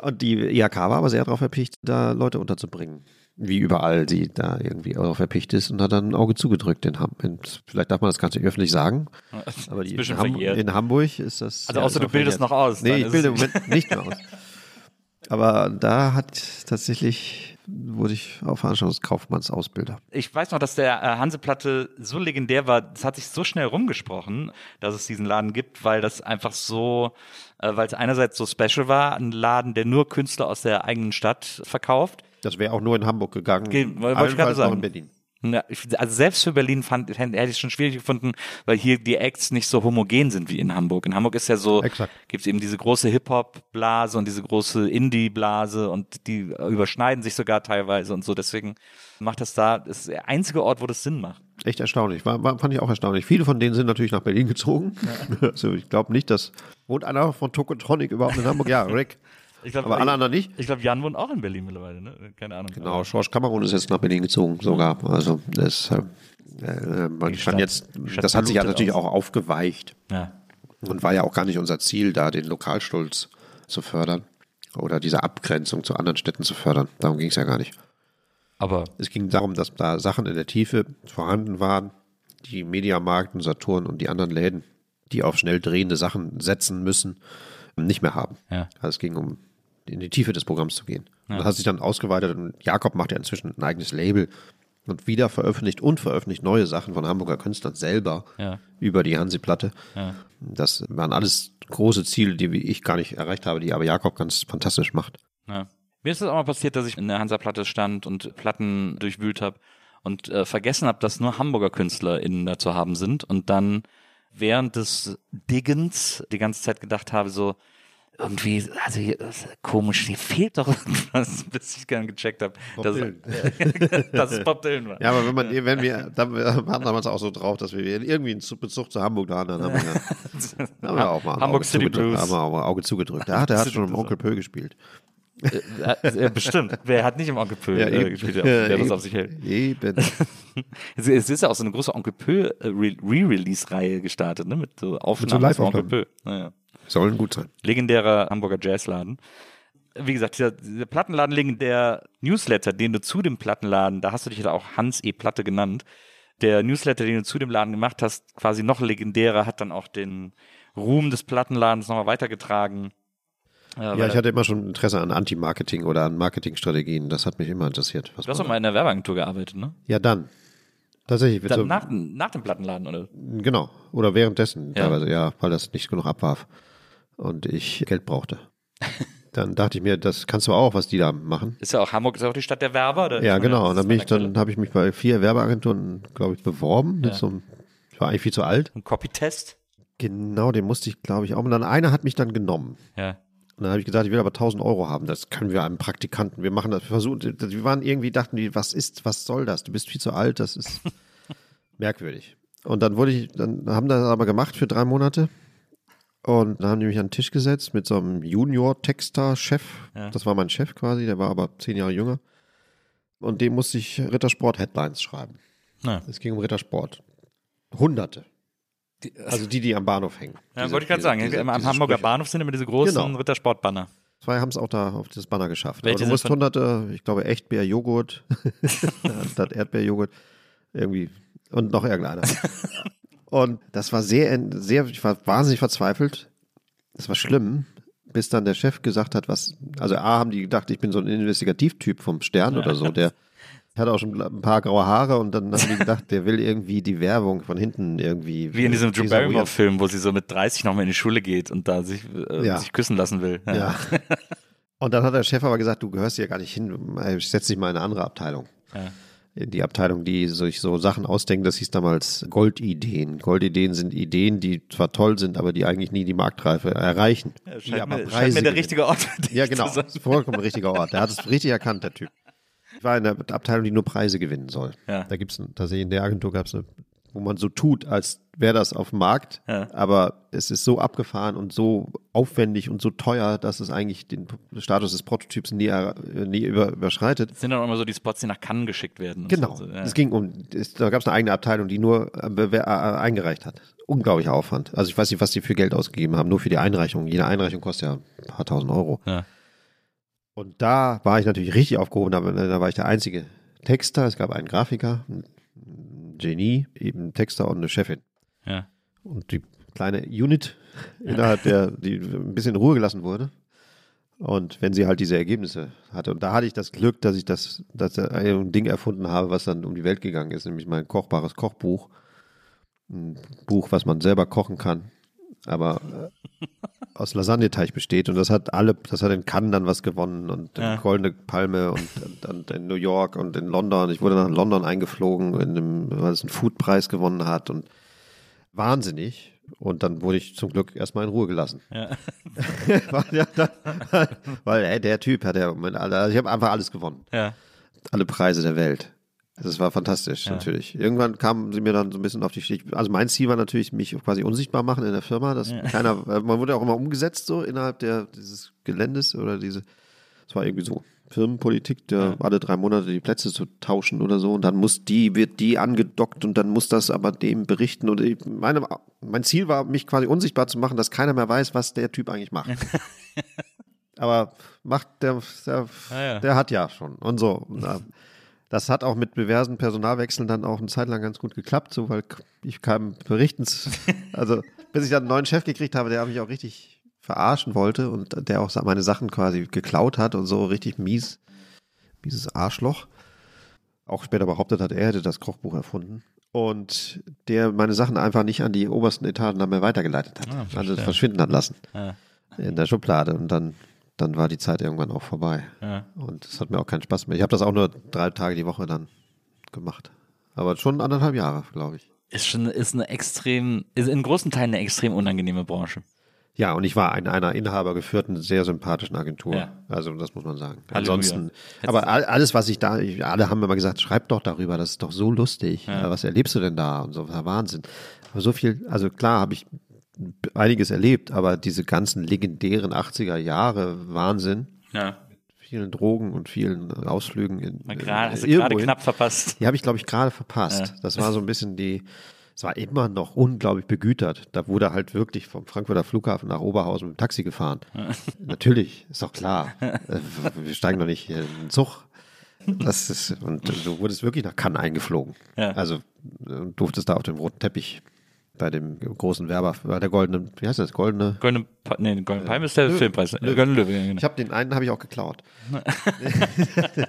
Und die IHK war aber sehr darauf erpicht, da Leute unterzubringen. Wie überall sie da irgendwie darauf erpicht ist und hat dann ein Auge zugedrückt in Hamburg. Vielleicht darf man das Ganze öffentlich sagen, aber die, in, Hamburg, verjährt. in Hamburg ist das. Also ja, außer du auch bildest verjährt. noch aus, Nee, ich bilde im Moment nicht mehr aus. Aber da hat tatsächlich, wurde ich auch Veranstaltungskaufmannsausbilder. Ich weiß noch, dass der äh, Hanseplatte so legendär war, es hat sich so schnell rumgesprochen, dass es diesen Laden gibt, weil das einfach so, äh, weil es einerseits so special war, ein Laden, der nur Künstler aus der eigenen Stadt verkauft. Das wäre auch nur in Hamburg gegangen. Ge- wollte ich gerade sagen. in Berlin. Ja, ich- also selbst für Berlin fand, hätte ich es schon schwierig gefunden, weil hier die Acts nicht so homogen sind wie in Hamburg. In Hamburg ist ja so, gibt es eben diese große Hip-Hop-Blase und diese große Indie-Blase und die überschneiden sich sogar teilweise und so. Deswegen macht das da, das ist der einzige Ort, wo das Sinn macht. Echt erstaunlich. War, war, fand ich auch erstaunlich. Viele von denen sind natürlich nach Berlin gezogen. Also ich glaube nicht, dass. Wohnt einer von Tokotronic überhaupt in Hamburg? Ja, Rick. Ich glaub, Aber alle anderen nicht. Ich glaube, Jan wohnt auch in Berlin mittlerweile, ne? Keine Ahnung. Genau, Schorsch Kamerun ist jetzt nach Berlin gezogen, sogar. Also das, äh, äh, man Die kann Stadt- jetzt, Stadt das hat sich ja natürlich aus. auch aufgeweicht Ja. und war ja auch gar nicht unser Ziel, da den Lokalstolz zu fördern oder diese Abgrenzung zu anderen Städten zu fördern. Darum ging es ja gar nicht. Aber Es ging darum, dass da Sachen in der Tiefe vorhanden waren, die Mediamarkt und Saturn und die anderen Läden, die auf schnell drehende Sachen setzen müssen, nicht mehr haben. Ja. Also es ging um in die Tiefe des Programms zu gehen. Und Das hat sich dann ausgeweitet und Jakob macht ja inzwischen ein eigenes Label und wieder veröffentlicht und veröffentlicht neue Sachen von Hamburger Künstlern selber Ja. über die Hansi-Platte. Ja. Das waren alles große Ziele, die ich gar nicht erreicht habe, die aber Jakob ganz fantastisch macht. Ja. Mir ist es auch mal passiert, dass ich in der Hansa-Platte stand und Platten durchwühlt habe und äh, vergessen habe, dass nur Hamburger KünstlerInnen da zu haben sind und dann während des Diggens die ganze Zeit gedacht habe, so irgendwie, also hier, das ist komisch, hier fehlt doch irgendwas, bis ich dann gecheckt habe, dass, dass es Bob Dylan war. Ja, aber wenn man, wenn wir, dann, wir waren damals auch so drauf, dass wir irgendwie einen Bezug zu Hamburg da haben, dann haben wir, ja, haben wir auch mal Hamburg Auge City zugedrückt, Blues. haben wir auch mal Auge zugedrückt. Ja, der hat schon im. Onkel Pö gespielt. Äh, bestimmt. Wer hat nicht im Onkel Pö Ja, äh, gespielt, der, Ja, das auf sich hält? Eben. Es, ist ja auch so eine große Onkel Pö äh, Re- Re-Release-Reihe gestartet, ne? Mit so Aufnahmen so von Onkel. Pö. Naja. Sollen gut sein. Legendärer Hamburger Jazzladen. Wie gesagt, dieser, dieser Plattenladen legendär Newsletter, den du zu dem Plattenladen, da hast du dich ja auch Hans E. Platte genannt. Der Newsletter, den du zu dem Laden gemacht hast, quasi noch legendärer, hat dann auch den Ruhm des Plattenladens nochmal weitergetragen. Ja, weil ich hatte immer schon Interesse an Anti-Marketing oder an Marketingstrategien. Das hat mich immer interessiert. Du hast doch mal in der Werbeagentur gearbeitet, ne? ja, dann. Tatsächlich. Dann so, nach, nach dem Plattenladen, oder? Genau. Oder währenddessen Ja. teilweise, ja, weil das nicht genug abwarf und ich Geld brauchte. Dann dachte ich mir, das kannst du auch, was die da machen. Ist ja auch Hamburg, ist ja auch die Stadt der Werber. Oder Ja, genau. Und dann bin ich, dann habe ich mich bei vier Werbeagenturen, glaube ich, beworben. Ja. einem, ich war eigentlich viel zu alt. Ein Copy-Test. Genau, den musste ich, glaube ich, auch. Und dann einer hat mich dann genommen. Ja. Und dann habe ich gesagt, ich will aber 1000 Euro haben. Das können wir einem Praktikanten. Wir machen das. Wir versuchen, wir waren irgendwie, dachten die, was ist, was soll das? Du bist viel zu alt. Das ist merkwürdig. Und dann wurde ich, dann haben das aber gemacht für drei Monate. Und dann haben die mich an den Tisch gesetzt mit so einem Junior-Texter-Chef. Ja. Das war mein Chef quasi, der war aber zehn Jahre jünger. Und dem musste ich Rittersport-Headlines schreiben. Ja. Es ging um Rittersport. Hunderte. Also die, die am Bahnhof hängen. Ja, Diese- wollte ich gerade sagen. diese- am diese Hamburger Sprüche. Bahnhof sind immer diese großen Genau. Rittersportbanner. Zwei haben es auch da auf das Banner geschafft. Welche Aber du musst hunderte, ich glaube, Echtbeerjoghurt, statt Erdbeerjoghurt, irgendwie, und noch irgendeiner. und das war sehr, sehr, ich war wahnsinnig verzweifelt. Das war schlimm, bis dann der Chef gesagt hat, was, also A, haben die gedacht, ich bin so ein Investigativtyp vom Stern oder so, der hat auch schon ein paar graue Haare und dann haben die gedacht, der will irgendwie die Werbung von hinten irgendwie. Wie in diesem Drew. Barrymore-Film, wo sie so mit 30 nochmal in die Schule geht und da sich, äh, Ja. sich küssen lassen will. Ja. Und dann hat der Chef aber gesagt, du gehörst hier gar nicht hin, ich setz dich mal in eine andere Abteilung. Ja. In die Abteilung, die sich so Sachen ausdenken, das hieß damals Goldideen. Goldideen sind Ideen, die zwar toll sind, aber die eigentlich nie die Marktreife erreichen. Ja, scheint, aber mir, scheint mir der richtige Ort Ja, genau. vollkommen richtiger Ort. Der hat es richtig erkannt, der Typ. Ich war in der Abteilung, die nur Preise gewinnen soll. Ja. Da gibt's ein- tatsächlich in der Agentur gab es eine, wo man so tut, als wäre das auf dem Markt, Ja. aber es ist so abgefahren und so aufwendig und so teuer, dass es eigentlich den Status des Prototyps nie, er- nie über, überschreitet. Das sind dann auch immer so die Spots, die nach Cannes geschickt werden. Genau. So, ja. Es ging um, es, da gab es eine eigene Abteilung, die nur äh, äh, eingereicht hat. Unglaublicher Aufwand. Also ich weiß nicht, was die für Geld ausgegeben haben, nur für die Einreichung. Jede Einreichung kostet ja ein paar tausend Euro. Ja. Und da war ich natürlich richtig aufgehoben, aber da war ich der einzige Texter. Es gab einen Grafiker, Genie, eben Texter und eine Chefin. Ja. Und die kleine Unit, innerhalb der, die ein bisschen in Ruhe gelassen wurde. Und wenn sie halt diese Ergebnisse hatte. Und da hatte ich das Glück, dass ich das, dass ich ein Ding erfunden habe, was dann um die Welt gegangen ist, nämlich mein kochbares Kochbuch. Ein Buch, was man selber kochen kann, aber äh, aus Lasagneteig besteht. Und das hat alle, das hat in Cannes dann was gewonnen und Ja. ja. Goldene Palme und, und, und in New York und in London. Ich wurde nach London eingeflogen, in einem, weil es einen Foodpreis gewonnen hat und wahnsinnig. Und dann wurde ich zum Glück erstmal in Ruhe gelassen. Ja. weil, weil ey, der Typ hat ja, also ich habe einfach alles gewonnen. Ja. Alle Preise der Welt. Das war fantastisch, Ja. natürlich. Irgendwann kamen sie mir dann so ein bisschen auf die Stich. Also mein Ziel war natürlich, mich quasi unsichtbar machen in der Firma. Dass keiner, äh, man wurde auch immer umgesetzt so innerhalb der, dieses Geländes oder diese, es war irgendwie so Firmenpolitik, der alle drei Monate die Plätze zu tauschen oder so. Und dann muss die, wird die angedockt und dann muss das aber dem berichten. Und ich, meine, mein Ziel war, mich quasi unsichtbar zu machen, dass keiner mehr weiß, was der Typ eigentlich macht. aber macht der, der, Ah, ja. der hat ja schon und so. Und, das hat auch mit diversen Personalwechseln dann auch eine Zeit lang ganz gut geklappt, so weil ich kam berichtens, also bis ich dann einen neuen Chef gekriegt habe, der mich auch richtig verarschen wollte und der auch meine Sachen quasi geklaut hat und so richtig mies, mieses Arschloch. Auch später behauptet hat, er hätte das Kochbuch erfunden. Und der meine Sachen einfach nicht an die obersten Etagen dann mehr weitergeleitet hat. Ah, also verschwinden hat lassen Ja. in der Schublade. Und dann, dann war die Zeit irgendwann auch vorbei. Ja. Und es hat mir auch keinen Spaß mehr. Ich habe das auch nur drei Tage die Woche dann gemacht. Aber schon anderthalb Jahre, glaube ich. Ist schon, ist eine extrem, ist in großen Teilen eine extrem unangenehme Branche. Ja, und ich war in einer inhabergeführten, sehr sympathischen Agentur. Ja. Also das muss man sagen. Halleluja. Ansonsten, aber all, alles, was ich da, ich, alle haben immer gesagt, schreib doch darüber, das ist doch so lustig. Ja. Was erlebst du denn da? Und so, war Wahnsinn. Aber so viel, also klar habe ich einiges erlebt, aber diese ganzen legendären 80er Jahre Wahnsinn, Ja. vielen Drogen und vielen Ausflügen in, gerade, hast du gerade knapp verpasst. Die habe ich, glaube ich, gerade verpasst. Ja. Das war so ein bisschen die, es war immer noch unglaublich begütert. Da wurde halt wirklich vom Frankfurter Flughafen nach Oberhausen mit dem Taxi gefahren. Natürlich, ist doch klar. Äh, Wir steigen doch nicht in den Zug. Das ist, und du wurdest wirklich nach Cannes eingeflogen. Ja. Also äh, durftest da auf dem roten Teppich bei dem großen Werber, bei der goldenen, wie heißt das, goldene? Goldene, nee, Goldene Palme ist der Löwe. Filmpreis. Äh, Goldene Löwe, ja, genau. Ich habe den einen habe ich auch geklaut.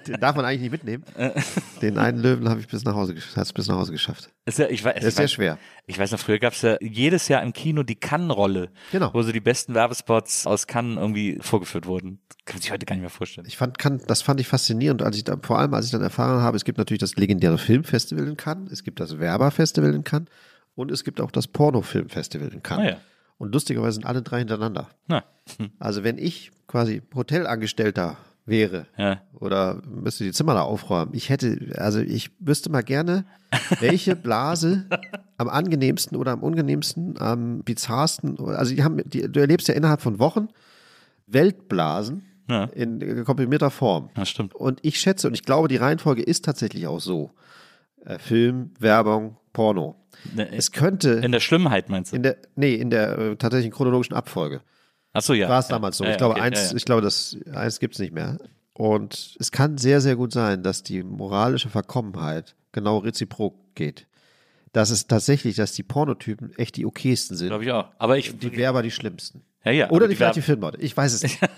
den darf man eigentlich nicht mitnehmen. Den einen Löwen habe ich bis nach Hause, hat's bis nach Hause geschafft. Ist ja, ich weiß, ist sehr schwer. Ich weiß noch, früher gab es ja jedes Jahr im Kino die Cannes-Rolle, Genau. wo so die besten Werbespots aus Cannes irgendwie vorgeführt wurden. Kann man sich heute gar nicht mehr vorstellen. Ich fand, kann, das fand ich faszinierend, als ich da, vor allem als ich dann erfahren habe, es gibt natürlich das legendäre Filmfestival in Cannes, es gibt das Werberfestival in Cannes und es gibt auch das Pornofilmfestival in Cannes. Ah ja. Und lustigerweise sind alle drei hintereinander. Na, Also wenn ich quasi Hotelangestellter wäre ja. oder müsste die Zimmer da aufräumen, ich hätte, also ich wüsste mal gerne, welche Blase am angenehmsten oder am unangenehmsten, am bizarrsten, also die haben, die, du erlebst ja innerhalb von Wochen Weltblasen Ja. in komprimierter Form. Das stimmt. Und ich schätze, und ich glaube, die Reihenfolge ist tatsächlich auch so. Äh, Film, Werbung, Porno. Ne, Es könnte In der Schlimmheit meinst du? in der, nee, in der äh, tatsächlichen chronologischen Abfolge. Achso, ja. War es ja. damals so. Ja, ich glaube, okay, eins, ja, ich glaube, das eins gibt es nicht mehr. Und es kann sehr, sehr gut sein, dass die moralische Verkommenheit genau reziprok geht. Dass es tatsächlich, dass die Pornotypen echt die okaysten sind. Glaube ich auch. Aber ich. Die Werber die schlimmsten. ja, ja. Oder die, vielleicht die Filmleute. Ich weiß es nicht.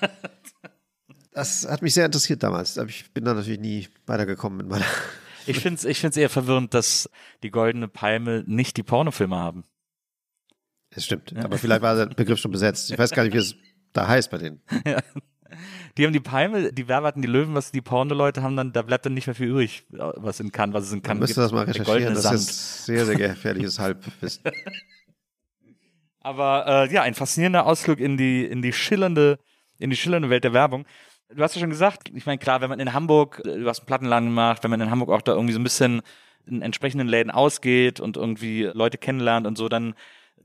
Das hat mich sehr interessiert damals. Aber ich bin da natürlich nie weitergekommen mit meiner. Ich finde es ich find's eher verwirrend, dass die Goldene Palme nicht die Pornofilme haben. Das stimmt. Aber vielleicht war der Begriff schon besetzt. Ich weiß gar nicht, wie es da heißt bei denen. Die haben die Palme, die Werber hatten die Löwen, was die Porno-Leute haben, dann, da bleibt dann nicht mehr viel übrig, was in Cannes, was es in Cannes müsste das mal recherchieren. Das ist sehr, sehr gefährliches Halbwissen. Aber äh, ja, ein faszinierender Ausflug in die, in die schillernde, in die schillernde Welt der Werbung. Du hast ja schon gesagt, ich meine, klar, wenn man in Hamburg, äh, du hast einen Plattenladen gemacht, wenn man in Hamburg auch da irgendwie so ein bisschen in entsprechenden Läden ausgeht und irgendwie Leute kennenlernt und so, dann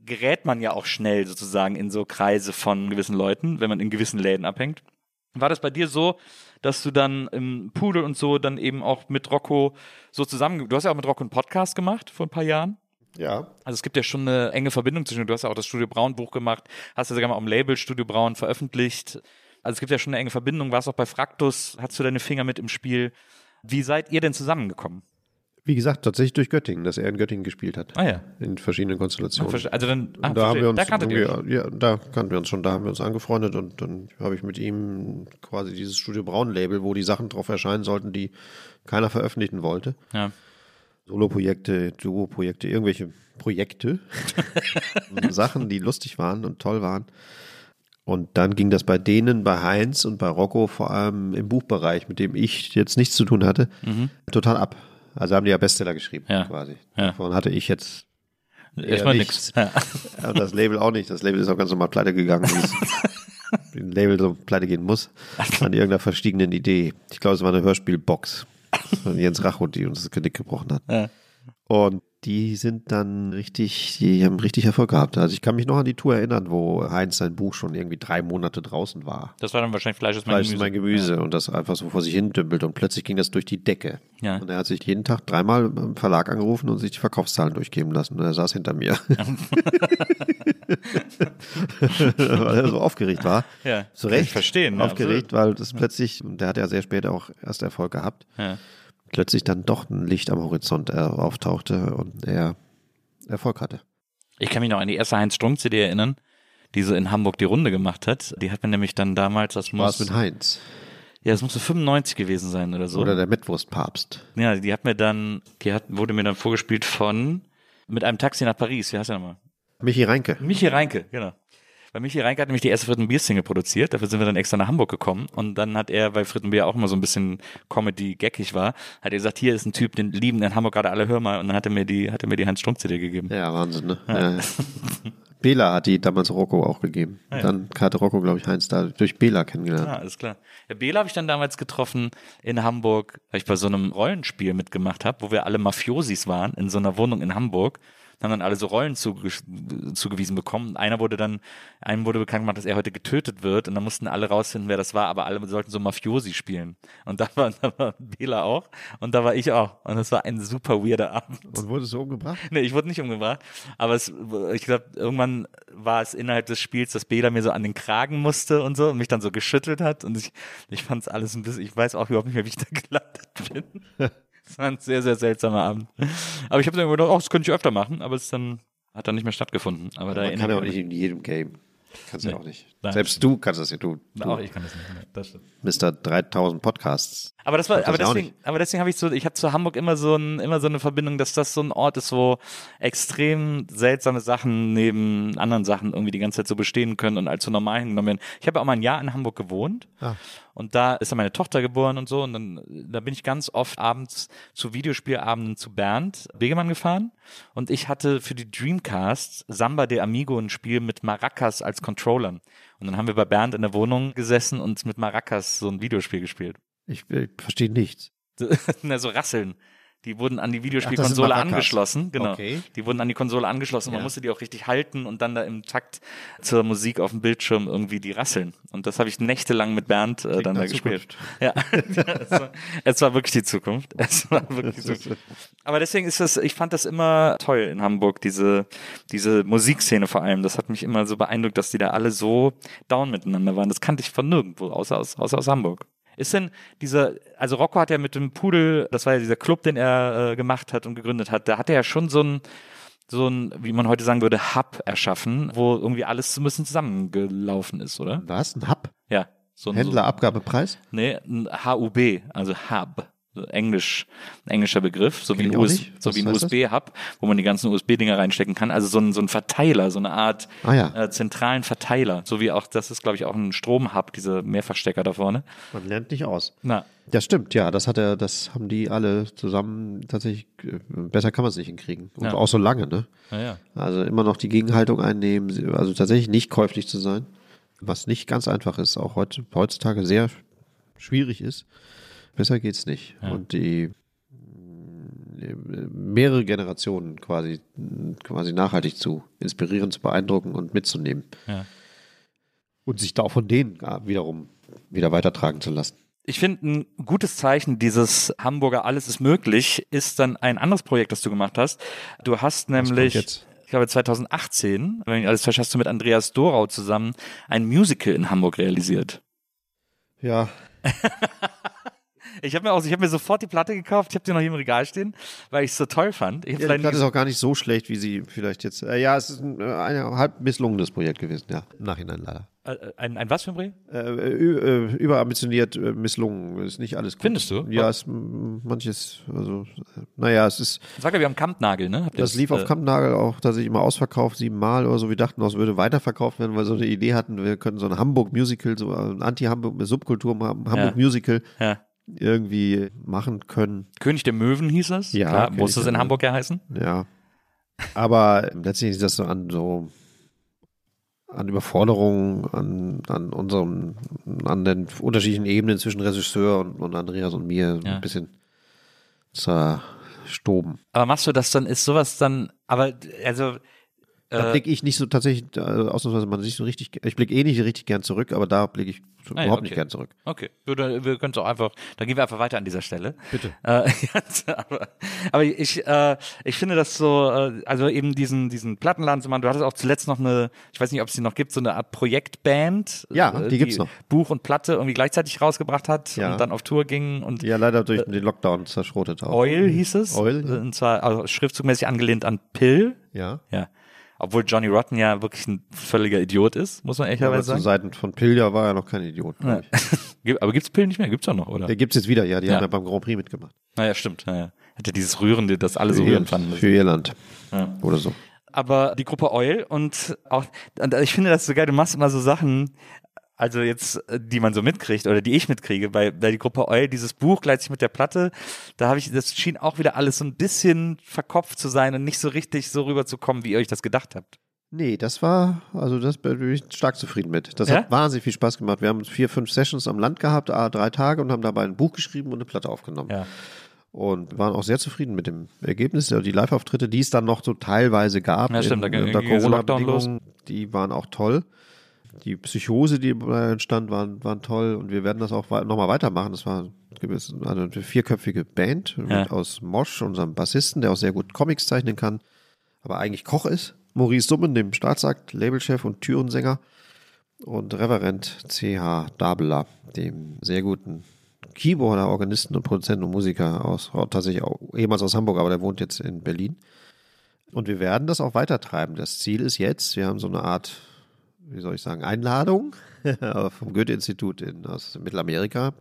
gerät man ja auch schnell sozusagen in so Kreise von gewissen Leuten, wenn man in gewissen Läden abhängt. War das bei dir so, dass du dann im Pudel und so dann eben auch mit Rocco so zusammen, du hast ja auch mit Rocco einen Podcast gemacht vor ein paar Jahren? Ja. Also es gibt ja schon eine enge Verbindung zwischen, du hast ja auch das Studio Braun Buch gemacht, hast ja sogar mal am Label Studio Braun veröffentlicht. Also es gibt ja schon eine enge Verbindung, warst auch bei Fraktus, hast du deine Finger mit im Spiel. Wie seid ihr denn zusammengekommen? Wie gesagt, tatsächlich durch Göttingen, dass er in Göttingen gespielt hat. Ah ja. In verschiedenen Konstellationen. Also dann, ah, da haben wir uns, da kanntet ja, da kannten wir uns schon, da haben wir uns angefreundet und dann habe ich mit ihm quasi dieses Studio Braun Label, wo die Sachen drauf erscheinen sollten, die keiner veröffentlichen wollte. Ja. Solo-Projekte, Duo-Projekte, irgendwelche Projekte, Sachen, die lustig waren und toll waren. Und dann ging das bei denen, bei Heinz und bei Rocco, vor allem im Buchbereich, mit dem ich jetzt nichts zu tun hatte, total ab. Also haben die ja Bestseller geschrieben, Mhm. Ja. quasi. Ja. Davon hatte ich jetzt Erstmal nichts. Ja. und das Label auch nicht. Das Label ist auch ganz normal pleite gegangen. ein Label so pleite gehen muss. An irgendeiner verstiegenen Idee. Ich glaube, es war eine Hörspielbox von Jens Racho, die uns das Genick gebrochen hat. Ja. Und die sind dann richtig, die haben richtig Erfolg gehabt. Also ich kann mich noch an die Tour erinnern, wo Heinz sein Buch schon irgendwie drei Monate draußen war. Das war dann wahrscheinlich Fleisch ist mein Fleisch Gemüse. ist mein Gemüse und das einfach so vor sich hin dümpelt und plötzlich ging das durch die Decke. Ja. Und er hat sich jeden Tag dreimal im Verlag angerufen und sich die Verkaufszahlen durchgeben lassen und er saß hinter mir. weil er so aufgeregt war. Ja. Zu Recht. verstehen, ja, Aufgeregt, weil das plötzlich, und der hat ja sehr spät auch erst Erfolg gehabt, Ja. Plötzlich dann doch ein Licht am Horizont äh, auftauchte und er Erfolg hatte. Ich kann mich noch an die erste Heinz Strunk CD erinnern, die so in Hamburg die Runde gemacht hat. Die hat mir nämlich dann damals, das muss, mit Heinz ja, das musste 95 gewesen sein oder so. oder der Mettwurstpapst? Ja, die hat mir dann, die hat, wurde mir dann vorgespielt von mit einem Taxi nach Paris. Wie heißt der nochmal? Michi Reinke. Michi Reinke, genau. Weil Michi Reinke hat nämlich die erste Fritten Bier Single produziert. Dafür sind wir dann extra nach Hamburg gekommen. Und dann hat er, weil Fritten Bier auch immer so ein bisschen Comedy-geckig war, hat er gesagt, hier ist ein Typ, den lieben in Hamburg gerade alle, hör mal. Und dann hat er mir die, hat er mir die Heinz Strunk CD gegeben. Ja, Wahnsinn, ne? Ja. Bela hat die damals Rocco auch gegeben. Dann hatte Rocco, glaube ich, Heinz da durch Bela kennengelernt. Ah, alles klar. Ja, Bela habe ich dann damals getroffen in Hamburg, weil ich bei so einem Rollenspiel mitgemacht habe, wo wir alle Mafiosis waren, in so einer Wohnung in Hamburg. Haben dann alle so Rollen zuge zugewiesen bekommen. Einer wurde dann, einem wurde bekannt gemacht, dass er heute getötet wird und dann mussten alle rausfinden, wer das war, aber alle sollten so Mafiosi spielen. Und da war, da war Bela auch und da war ich auch. Und das war ein super weirder Abend. Und wurdest du umgebracht? Nee, ich wurde nicht umgebracht. Aber es, ich glaube, irgendwann war es innerhalb des Spiels, dass Bela mir so an den Kragen musste und so und mich dann so geschüttelt hat. Und ich, ich fand es alles ein bisschen, ich weiß auch überhaupt nicht mehr, wie ich da gelandet bin. Es war ein sehr, sehr seltsamer Abend. Aber ich habe dann gedacht, oh, das könnte ich öfter machen, aber es dann hat dann nicht mehr stattgefunden. Aber da Man kann ja auch ich nicht in jedem Game. Kannst Nee. ja auch nicht. Nein. Selbst du kannst das ja tun. Auch ich kann das nicht. Das stimmt. Mr. 3000 Podcasts. Aber das war, aber deswegen, aber deswegen habe ich so, ich hatte zu Hamburg immer so ein, immer so eine Verbindung, dass das so ein Ort ist, wo extrem seltsame Sachen neben anderen Sachen irgendwie die ganze Zeit so bestehen können und so normal hingenommen werden. Ich habe ja auch mal ein Jahr in Hamburg gewohnt. Ah. Und da ist dann meine Tochter geboren und so. Und dann da bin ich ganz oft abends zu Videospielabenden zu Bernd Begemann gefahren. Und ich hatte für die Dreamcast Samba de Amigo ein Spiel mit Maracas als Controllern. Und dann haben wir bei Bernd in der Wohnung gesessen und mit Maracas so ein Videospiel gespielt. Ich, ich verstehe nichts. So, na, so Rasseln. Die wurden an die Videospielkonsole angeschlossen. Genau. Okay. Die wurden an die Konsole angeschlossen. und Man Ja. musste die auch richtig halten und dann da im Takt zur Musik auf dem Bildschirm irgendwie die rasseln. Und das habe ich nächtelang mit Bernd äh, dann da gespielt. Ja, es, war, es war wirklich die Zukunft. Es war wirklich die Zukunft. Aber deswegen ist das, ich fand das immer toll in Hamburg, diese, diese Musikszene vor allem. Das hat mich immer so beeindruckt, dass die da alle so down miteinander waren. Das kannte ich von nirgendwo, außer aus, außer aus Hamburg. Ist denn dieser, also Rocco hat ja mit dem Pudel, das war ja dieser Club, den er äh, gemacht hat und gegründet hat, da hat er ja schon so ein, so ein, wie man heute sagen würde, Hub erschaffen, wo irgendwie alles so ein bisschen zusammengelaufen ist, oder? Was? Ein Hub? Ja. So ein, Händlerabgabepreis? So, nee, ein HUB, also Hub. Englisch, ein englischer Begriff, so wie ein, US, so wie ein? USB-Hub, wo man die ganzen USB-Dinger reinstecken kann. Also so ein, so ein Verteiler, so eine Art Ah ja. äh, zentralen Verteiler. So wie auch, das ist, glaube ich, auch ein Stromhub, diese Mehrfachstecker da vorne. Man lernt nicht aus. Na, Das stimmt, ja, das hat er, das haben die alle zusammen tatsächlich, äh, besser kann man es nicht hinkriegen. Und Ja. auch so lange, ne? naja. Also immer noch die Gegenhaltung einnehmen, also tatsächlich nicht käuflich zu sein, was nicht ganz einfach ist, auch heute, heutzutage sehr schwierig ist. Besser geht's nicht. Und die mehrere Generationen quasi, quasi nachhaltig zu inspirieren, zu beeindrucken und mitzunehmen. Ja. Und sich da auch von denen wiederum wieder weitertragen zu lassen. Ich finde, ein gutes Zeichen dieses Hamburger Alles ist möglich ist dann ein anderes Projekt, das du gemacht hast. Du hast nämlich, jetzt? ich glaube 2018, wenn ich alles falsch hast du mit Andreas Dorau zusammen ein Musical in Hamburg realisiert. Ja, Ich habe mir auch, ich habe mir sofort die Platte gekauft. Ich habe die noch hier im Regal stehen, weil ich es so toll fand. Ich Ja, die Platte ist auch gar nicht so schlecht, wie sie vielleicht jetzt. Äh, ja, es ist ein, äh, ein halb misslungenes Projekt gewesen, ja. Im Nachhinein leider. äh, ein, ein was für ein Projekt? Äh, äh, überambitioniert äh, misslungen. Ist nicht alles gut. Findest du? Ja, es, manches, also, äh, naja, es ist. Das war glaube ich am Kampnagel, ne? Habt ihr Das lief auf äh, Kampnagel auch tatsächlich immer ausverkauft, siebenmal oder so. Wir dachten auch, es würde weiterverkauft werden, weil wir so eine Idee hatten, wir könnten so ein Hamburg-Musical, so ein Anti-Hamburg, eine Subkultur, Hamburg-Musical Ja. Irgendwie machen können. König der Möwen hieß das. Ja, Klar, muss es in. Hamburg ja heißen. Ja. Aber letztlich ist das so an so an Überforderung, an, an unserem, an den unterschiedlichen Ebenen zwischen Regisseur und, und Andreas und mir Ja. ein bisschen zerstoben. Aber machst du das dann, ist sowas dann, aber also Da äh, blicke ich nicht so tatsächlich, äh, ausnahmsweise man nicht so richtig, ich blicke eh nicht richtig gern zurück, aber da blicke ich so Ah überhaupt okay. nicht gern zurück. Okay, wir, wir können es auch einfach, dann gehen wir einfach weiter an dieser Stelle. Bitte. Äh, aber, aber ich, äh, ich finde das so, äh, also eben diesen, diesen Plattenladen zu machen, du hattest auch zuletzt noch eine, ich weiß nicht, ob es die noch gibt, so eine Art Projektband. Ja, äh, die gibt's noch. Buch und Platte irgendwie gleichzeitig rausgebracht hat Ja. und dann auf Tour ging und Ja, leider durch den Lockdown zerschrotet auch. Oil hieß es. Oil, ja. Und zwar also schriftzugmäßig angelehnt an Pill. Ja. Ja. Obwohl Johnny Rotten ja wirklich ein völliger Idiot ist, muss man ehrlicherweise zu sagen. Seiten von Pilja war er noch kein Idiot. Gibt- Aber gibt's Pill nicht mehr? Gibt's auch noch, oder? Der gibt's jetzt wieder, ja, die Ja. haben ja beim Grand Prix mitgemacht. Naja, stimmt. Naja. Hatte dieses Rührende, das alle so rührend fanden. Für Irland. Ja. Oder so. aber die Gruppe Oil und auch, und ich finde das so geil, du machst immer so Sachen, also jetzt, äh, die man so mitkriegt oder die ich mitkriege, bei, bei die Gruppe Oil, dieses Buch gleichzeitig mit der Platte, da habe ich, das schien auch wieder alles so ein bisschen verkopft zu sein und nicht so richtig so rüberzukommen, wie ihr euch das gedacht habt. Nee, das war, also das bin ich stark zufrieden mit. Das Ja? hat wahnsinnig viel Spaß gemacht. Wir haben vier, fünf Sessions am Land gehabt, drei Tage und haben dabei ein Buch geschrieben und eine Platte aufgenommen. Ja. und waren auch sehr zufrieden mit dem Ergebnis. Also die Live-Auftritte, die es dann noch so teilweise gab Ja, stimmt, in, unter Corona-Bedingungen, die waren auch toll. Die Psychose, die entstand, waren, waren toll und wir werden das auch nochmal weitermachen. Das war eine vierköpfige Band Ja. mit aus Mosch, unserem Bassisten, der auch sehr gut Comics zeichnen kann, aber eigentlich Koch ist. Maurice Summen, dem Staatsakt, Labelchef und Türensänger und Reverend C.H. Dabler, dem sehr guten Keyboarder, Organisten und Produzenten und Musiker aus, tatsächlich auch ehemals aus Hamburg, aber der wohnt jetzt in Berlin. Und wir werden das auch weitertreiben. Das Ziel ist jetzt, wir haben so eine Art, wie soll ich sagen, Einladung vom Goethe-Institut in- aus Mittelamerika.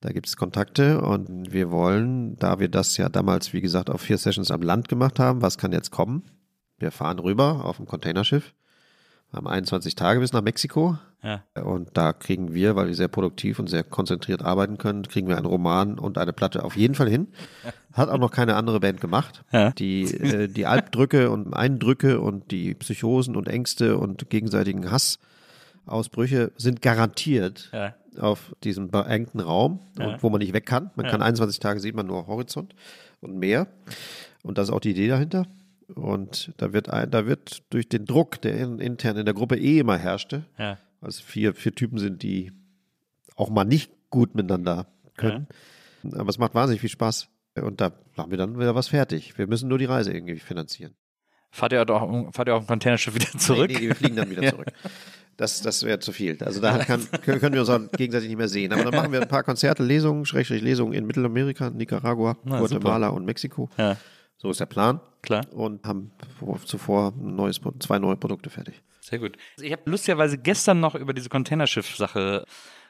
Da gibt es Kontakte und wir wollen, da wir das ja damals, wie gesagt, auf vier Sessions am Land gemacht haben, was kann jetzt kommen? Wir fahren rüber auf dem Containerschiff, haben 21 Tage bis nach Mexiko Ja. und da kriegen wir, weil wir sehr produktiv und sehr konzentriert arbeiten können, kriegen wir einen Roman und eine Platte auf jeden Fall hin. Hat auch noch keine andere Band gemacht. Ja. Die, äh, die Albdrücke und Eindrücke und die Psychosen und Ängste und gegenseitigen Hassausbrüche sind garantiert Ja. auf diesem beengten Raum, wo man nicht weg kann. Man kann 21 Tage sieht man nur Horizont und Meer. Und das ist auch die Idee dahinter. Und da wird, ein, da wird durch den Druck, der in, intern in der Gruppe eh immer herrschte, Ja. also vier, vier Typen sind, die auch mal nicht gut miteinander können. Aber es macht wahnsinnig viel Spaß. Und da machen wir dann wieder was fertig. Wir müssen nur die Reise irgendwie finanzieren. Fahrt ihr, auch, fahrt ihr auf dem Containerschiff wieder zurück? Nee, nee, wir fliegen dann wieder Ja. zurück. Das, das wäre zu viel. Also da kann, können wir uns auch gegenseitig nicht mehr sehen. Aber dann machen wir ein paar Konzerte, Lesungen, Schrägstrich Lesungen in Mittelamerika, Nicaragua, Na, Guatemala und Mexiko. Ja, So ist der Plan. klar. Und haben vor- zuvor ein neues, zwei neue Produkte fertig. Sehr gut. Ich habe lustigerweise gestern noch über diese Containerschiff-Sache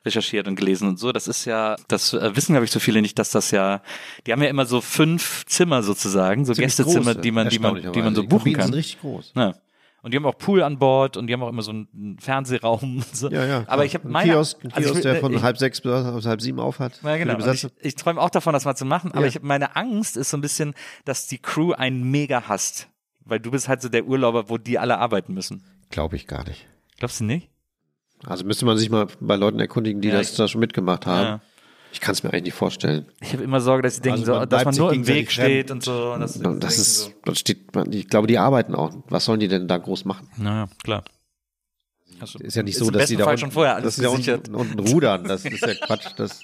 recherchiert und gelesen und so. Das ist ja, das äh, wissen glaube ich so viele nicht, dass das ja, die haben ja immer so fünf Zimmer sozusagen, so Ziemlich Gästezimmer, groß, die man, die man, die man so buchen Die Kabinen kann. sind richtig groß. Ja. Und die haben auch Pool an Bord und die haben auch immer so einen Fernsehraum und so. Ja, ja. Aber ich habe ein meine, Kiosk, ein also ich Kiosk will- der von ich, halb sechs bis halb sieben auf hat. Ja, genau. Und ich ich träume auch davon, das mal zu machen, aber Ja. ich, meine Angst ist so ein bisschen, dass die Crew einen mega hasst. Weil du bist halt so der Urlauber, wo die alle arbeiten müssen. Glaube ich gar nicht. Glaubst du nicht? Also müsste man sich mal bei Leuten erkundigen, die Ja, das ich- da schon mitgemacht haben. Ja. Ich kann es mir eigentlich nicht vorstellen. Ich habe immer Sorge, dass sie denken, Also man so, dass man nur im Weg steht und so. Und das, Und das ist, das steht, ich glaube, die arbeiten auch. Was sollen die denn da groß machen? so. Naja, klar. Also, Ist ja nicht ist so, dass die da Fall unten, schon vorher alles dass die da unten, unten rudern. Das ist ja Quatsch. Das,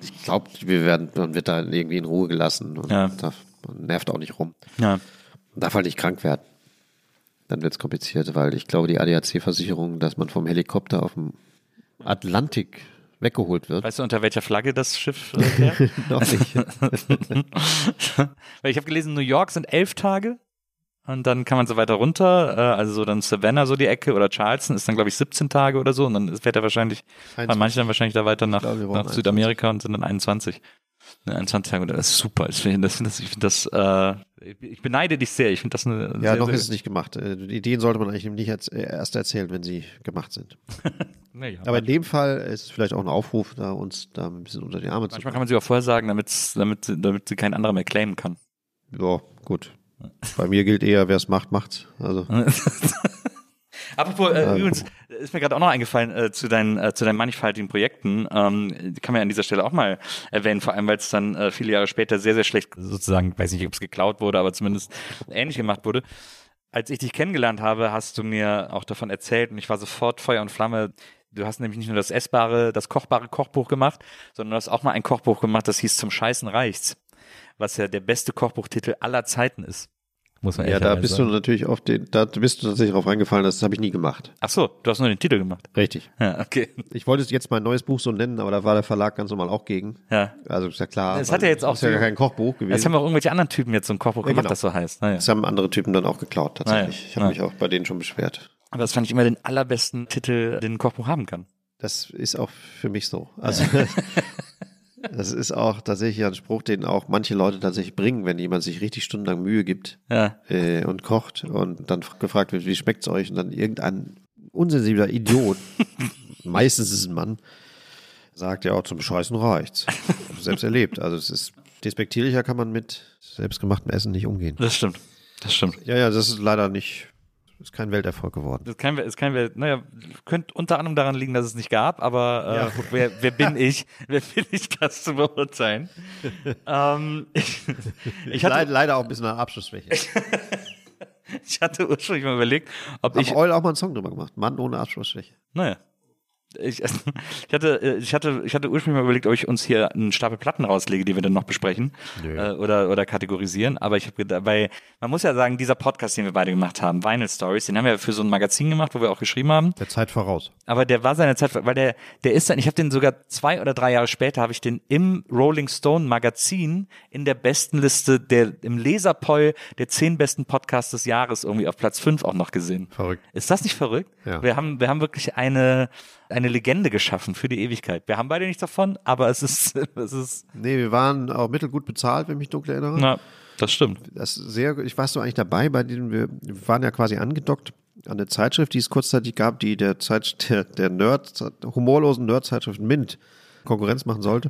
ich glaube, wir werden, man wird da irgendwie in Ruhe gelassen und Ja. darf, man nervt auch nicht rum. Ja. Man darf halt nicht krank werden. Dann wird es kompliziert, weil ich glaube, die ADAC-Versicherung, dass man vom Helikopter auf dem Atlantik weggeholt wird, Weißt du, unter welcher Flagge das Schiff äh, fährt? noch nicht. Weil ich habe gelesen, New York sind elf Tage und dann kann man so weiter runter, äh, also so dann Savannah so die Ecke oder Charleston ist dann glaube ich 17 Tage oder so und dann fährt er wahrscheinlich, fahren manche dann wahrscheinlich da weiter nach, glaube, nach Südamerika und sind dann 21. Ne, 21 Tage, das ist super. Ich finde das, das, ich finde das, äh, ich beneide dich sehr. Ich finde das eine Ja, sehr, noch sehr, ist es nicht gemacht. Äh, Ideen sollte man eigentlich nicht äh, erst erzählen, wenn sie gemacht sind. Nee, ja, Aber in dem Fall ist es vielleicht auch ein Aufruf, da uns da ein bisschen unter die Arme zu manchmal kann man sie auch vorher sagen, damit, damit, sie- damit sie kein anderer mehr claimen kann. Ja, gut. Bei mir gilt eher, wer es macht, macht's. Also, Apropos, äh, übrigens, ist mir gerade auch noch eingefallen äh, zu deinen äh, zu deinen mannigfaltigen Projekten. Ähm, kann man ja an dieser Stelle auch mal erwähnen, vor allem weil es dann äh, viele Jahre später sehr sehr schlecht sozusagen, weiß nicht, ob es geklaut wurde, aber zumindest ähnlich gemacht wurde. Als ich dich kennengelernt habe, hast du mir auch davon erzählt und ich war sofort Feuer und Flamme. Du hast nämlich nicht nur das essbare, das kochbare Kochbuch gemacht, sondern du hast auch mal ein Kochbuch gemacht, das hieß Zum Scheißen reicht's, was ja der beste Kochbuchtitel aller Zeiten ist. Muss man ja, da bist sagen. du natürlich auf den, da bist du tatsächlich drauf reingefallen, das habe ich nie gemacht. Ach so, du hast nur den Titel gemacht. Richtig. Ja, okay. Ich wollte es jetzt mein neues Buch so nennen, aber da war der Verlag ganz normal auch gegen. Ja. Also ist ja klar. Es hat ja jetzt auch ist ja kein Kochbuch Jetzt gewesen. haben auch irgendwelche anderen Typen jetzt so ein Kochbuch gemacht, genau. das so heißt. Naja. Das haben andere Typen dann auch geklaut, tatsächlich. Ah ja. Ich habe Ah. mich auch bei denen schon beschwert. Aber das fand ich immer den allerbesten Titel, den ein Kochbuch haben kann. Das ist auch für mich so. Also das ist auch tatsächlich ein Spruch, den auch manche Leute tatsächlich bringen, wenn jemand sich richtig stundenlang Mühe gibt Ja. äh, und kocht und dann gefragt wird, wie schmeckt's euch? Und dann irgendein unsensibler Idiot, meistens ist es ein Mann, sagt ja auch zum Scheißen reicht's. Selbst erlebt. Also es ist despektierlicher kann man mit selbstgemachtem Essen nicht umgehen. Das stimmt. Das stimmt. Ja, ja, das ist leider nicht Ist kein Welterfolg geworden. Ist kein, ist kein Welt, naja, könnte unter anderem daran liegen, dass es nicht gab, aber äh, Ja. wer, wer bin ich? Wer bin ich, das zu beurteilen? ähm, ich, ich, hatte, Leider, leider auch ein bisschen eine Abschlussschwäche. ich hatte ursprünglich mal überlegt, ob Ich ich, habe Eul auch mal einen Song drüber gemacht. Mann ohne Abschlussschwäche. naja. Ich, ich, hatte, äh, ich, hatte, ich hatte ursprünglich mal überlegt, ob ich uns hier einen Stapel Platten rauslege, die wir dann noch besprechen äh, oder, oder kategorisieren. Aber ich habe gedacht, weil man muss ja sagen, dieser Podcast, den wir beide gemacht haben, Vinyl Stories, den haben wir für so ein Magazin gemacht, wo wir auch geschrieben haben. Der Zeit voraus. Aber der war seiner Zeit, weil der, der ist dann, ich habe den sogar zwei oder drei Jahre später, habe ich den im Rolling Stone Magazin in der besten Liste, der im Leserpoll der zehn besten Podcasts des Jahres irgendwie auf Platz fünf auch noch gesehen. Verrückt. Ist das nicht verrückt? Ja. Wir haben, wir haben wirklich eine, eine Legende geschaffen für die Ewigkeit. Wir haben beide nichts davon, aber es ist, es ist, Nee, wir waren auch mittelgut bezahlt, wenn ich mich dunkel erinnere. na, das stimmt. Das sehr, ich warst du eigentlich dabei, bei denen wir, wir waren ja quasi angedockt an eine Zeitschrift, die es kurzzeitig gab, die der Zeit, der, der Nerd, humorlosen Nerd-Zeitschrift Mint Konkurrenz machen sollte.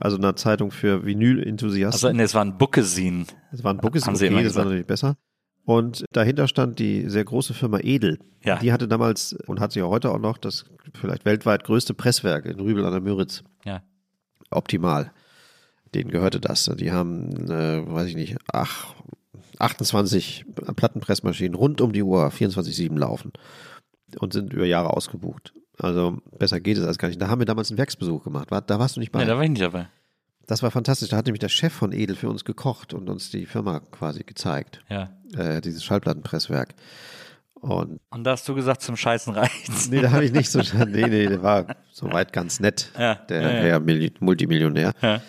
Also eine Zeitung für Vinyl-Enthusiasten. Also, nee, es war ein Bookesin. Das war ein Bookes, haben sie okay, das war natürlich besser. Und dahinter stand die sehr große Firma Edel. Ja. Die hatte damals und hat sie ja heute auch noch das vielleicht weltweit größte Presswerk in Rübel an der Müritz. Ja. Optimal. Denen gehörte das. Die haben, äh, weiß ich nicht, ach, 28 Plattenpressmaschinen rund um die Uhr, 24-7 laufen und sind über Jahre ausgebucht. Also besser geht es als gar nicht. Da haben wir damals einen Werksbesuch gemacht. War, da warst du nicht bei. Nee, da war ich nicht dabei. Das war fantastisch. Da hat nämlich der Chef von Edel für uns gekocht und uns die Firma quasi gezeigt. Ja. Äh, dieses Schallplattenpresswerk. Und Und da hast du gesagt, zum Scheißen reicht's. nee, da habe ich nicht so. Nee, nee, der war soweit ganz nett. Ja, Der ja, ja. Herr Milli- Multimillionär. Ja.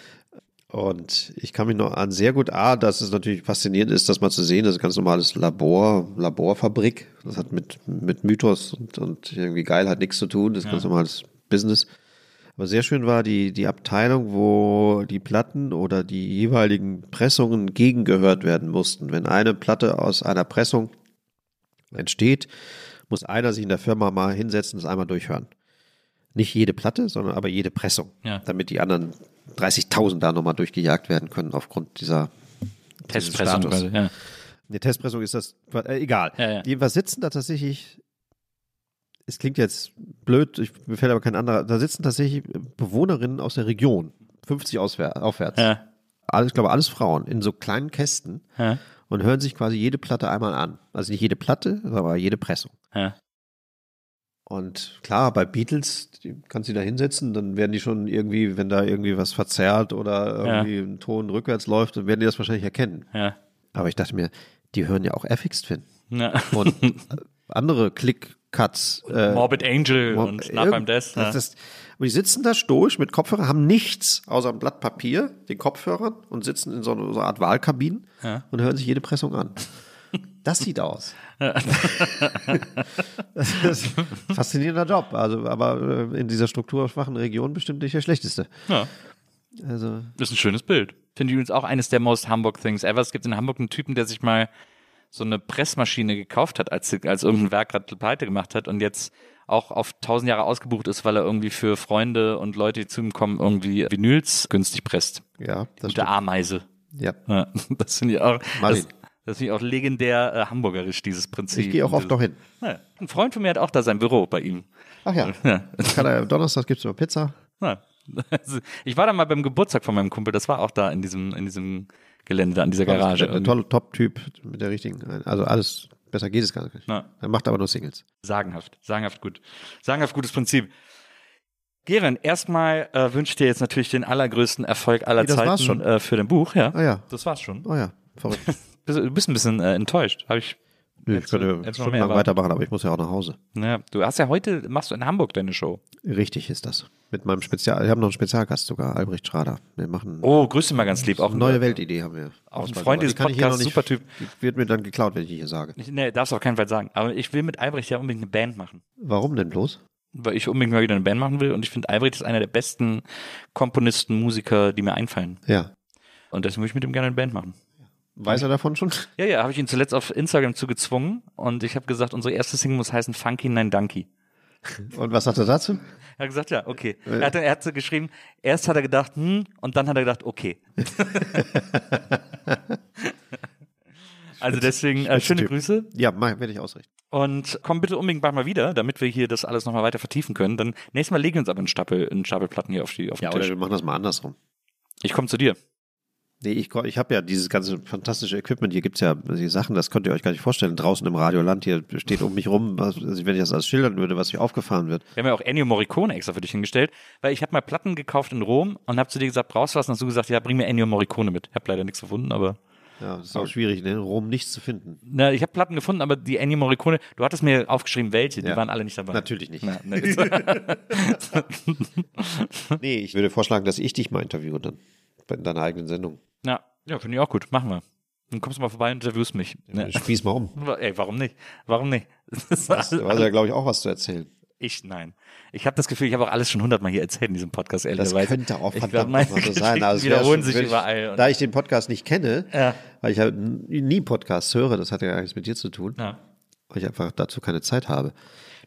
Und ich kann mich noch an sehr gut, A, dass es natürlich faszinierend ist, das mal zu sehen, das ist ein ganz normales Labor, Laborfabrik. Das hat mit, mit Mythos und, und irgendwie geil hat nichts zu tun, das ist ganz normales Business. Aber sehr schön war die, die Abteilung, wo die Platten oder die jeweiligen Pressungen gegengehört werden mussten. Wenn eine Platte aus einer Pressung entsteht, muss einer sich in der Firma mal hinsetzen und es einmal durchhören. Nicht jede Platte, sondern aber jede Pressung, Ja. damit die anderen 30.000 da nochmal durchgejagt werden können aufgrund dieser Testpressung quasi, ja. Eine Testpressung ist das, äh, egal. Ja. Jedenfalls sitzen da tatsächlich, es klingt jetzt blöd, ich, mir fällt aber kein anderer, da sitzen tatsächlich Bewohnerinnen aus der Region, 50 auswär, aufwärts. Ja. Alles, ich glaube, alles Frauen in so kleinen Kästen Ja. und hören sich quasi jede Platte einmal an. Also nicht jede Platte, aber jede Pressung. Ja. Und klar, bei Beatles kannst du da hinsetzen, dann werden die schon irgendwie, wenn da irgendwie was verzerrt oder irgendwie ein Ton rückwärts läuft, dann werden die das wahrscheinlich erkennen. Aber ich dachte mir, die hören ja auch Twin ja. und andere Click-Cuts. Äh, Morbid Angel Mob- und Nach beim Death. Ja. Das, das, und die sitzen da stoisch mit Kopfhörern, haben nichts außer einem Blatt Papier, den Kopfhörern und sitzen in so einer so einer Art Wahlkabinen und hören sich jede Pressung an. Das sieht aus. das ist ein faszinierender Job. Also, aber äh, in dieser strukturschwachen Region bestimmt nicht der schlechteste. Ja. Also, Das ist ein schönes Bild. Finde ich übrigens auch eines der most Hamburg Things ever. Es gibt in Hamburg einen Typen, der sich mal so eine Pressmaschine gekauft hat, als, als irgendein Werk gerade pleite gemacht hat und jetzt auch auf tausend Jahre ausgebucht ist, weil er irgendwie für Freunde und Leute, die zu ihm kommen, irgendwie Vinyls günstig presst. ja, das Gute stimmt. Ameise. Ja. Ja, das finde ich auch, Martin. das, das finde ich auch legendär äh, hamburgerisch, dieses Prinzip. Ich gehe auch oft noch hin. Ja, ein Freund von mir hat auch da sein Büro bei ihm. Ach ja. Ja. Kann er, Donnerstag gibt es immer Pizza. Ja. Also, ich war da mal beim Geburtstag von meinem Kumpel, das war auch da in diesem, in diesem Gelände, an dieser Garage. Ein toller Top-Typ mit der richtigen. Also alles, besser geht es gar nicht. Ja. Er macht aber nur Singles. Sagenhaft, sagenhaft gut. Sagenhaft gutes Prinzip. Geren, erstmal äh, wünsche ich dir jetzt natürlich den allergrößten Erfolg aller das Zeiten war's schon. Äh, für dein Buch, ja. Ah ja. Das war's schon. Oh ja, verrückt. Du bist ein bisschen äh, enttäuscht. Hab ich. Nö, ich könnte noch stundenlang weitermachen, aber ich muss ja auch nach Hause. Ja, du hast ja heute, machst du in Hamburg deine Show. Richtig ist das. Mit meinem Spezial, wir haben noch einen Spezialgast sogar, Albrecht Schrader. Wir machen Oh, grüß dich mal ganz lieb. Auch eine neue Weltidee haben wir. Auch ein. Freund dieses ich Podcasts, super Typ. Wird mir dann geklaut, wenn ich hier sage. Ich, nee, darfst du auf keinen Fall sagen. Aber ich will mit Albrecht ja unbedingt eine Band machen. Warum denn bloß? Weil ich unbedingt mal wieder eine Band machen will. Und ich finde, Albrecht ist einer der besten Komponisten, Musiker, die mir einfallen. Ja. Und deswegen würde ich mit ihm gerne eine Band machen. Weiß er davon schon? Ja, ja, habe ich ihn zuletzt auf Instagram zugezwungen. Und ich habe gesagt, unsere erste Single muss heißen Funky Nein Donkey. Und was sagt er dazu? Er hat gesagt, ja, okay. Er hat, er hat so geschrieben, erst hat er gedacht, hm, und dann hat er gedacht, okay. Also deswegen äh, schöne. Grüße Ja, werde ich ausrichten. und komm bitte unbedingt bald mal wieder, damit wir hier das alles nochmal weiter vertiefen können. Dann nächstes Mal legen wir uns aber einen Stapel, einen Stapel Platten hier auf, die, auf den Ja, oder Tisch. wir machen das mal andersrum. Ich komme zu dir. Nee, ich, ich habe ja dieses ganze fantastische Equipment. Hier gibt's ja die Sachen, das könnt ihr euch gar nicht vorstellen. Draußen im Radioland, hier steht um mich rum, was, also wenn ich das alles schildern würde, was hier aufgefahren wird. Wir haben ja auch Ennio Morricone extra für dich hingestellt, weil ich habe mal Platten gekauft in Rom und habe zu dir gesagt, brauchst du was? Und hast du gesagt, ja, bring mir Ennio Morricone mit. Ich habe leider nichts gefunden, aber Ja, das ist auch schwierig, ne? in Rom nichts zu finden. na, ich habe Platten gefunden, aber die Ennio Morricone, du hattest mir aufgeschrieben, welche, die Ja. waren alle nicht dabei. Natürlich nicht. Na, ne. Nee, ich würde vorschlagen, dass ich dich mal interviewe dann. In deiner eigenen Sendung. ja, ja finde ich auch gut. Machen wir. Dann kommst du mal vorbei und interviewst mich. Ne? Spieß mal um. Ey, warum nicht? Warum nicht? Das Du hast ja, glaube ich, auch was zu erzählen. Ich, nein. Ich habe das Gefühl, ich habe auch alles schon hundertmal hier erzählt in diesem Podcast, Das ehrlicherweise. könnte auch verdammt nochmal so sein. Also wiederholen schon- sich ich- überall. Da ich den Podcast nicht kenne, Ja. weil ich halt nie Podcasts höre, das hat ja gar nichts mit dir zu tun, Ja. Weil ich einfach dazu keine Zeit habe,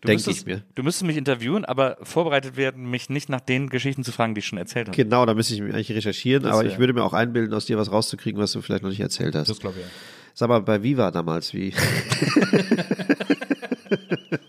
Du denke ich mir. Du müsstest mich interviewen, aber vorbereitet werden, mich nicht nach den Geschichten zu fragen, die ich schon erzählt habe. Genau, da müsste ich mich eigentlich recherchieren, Das aber wär- ich würde mir auch einbilden, aus dir was rauszukriegen, was du vielleicht noch nicht erzählt hast. Das glaube ich. Sag mal, bei Viva damals, wie?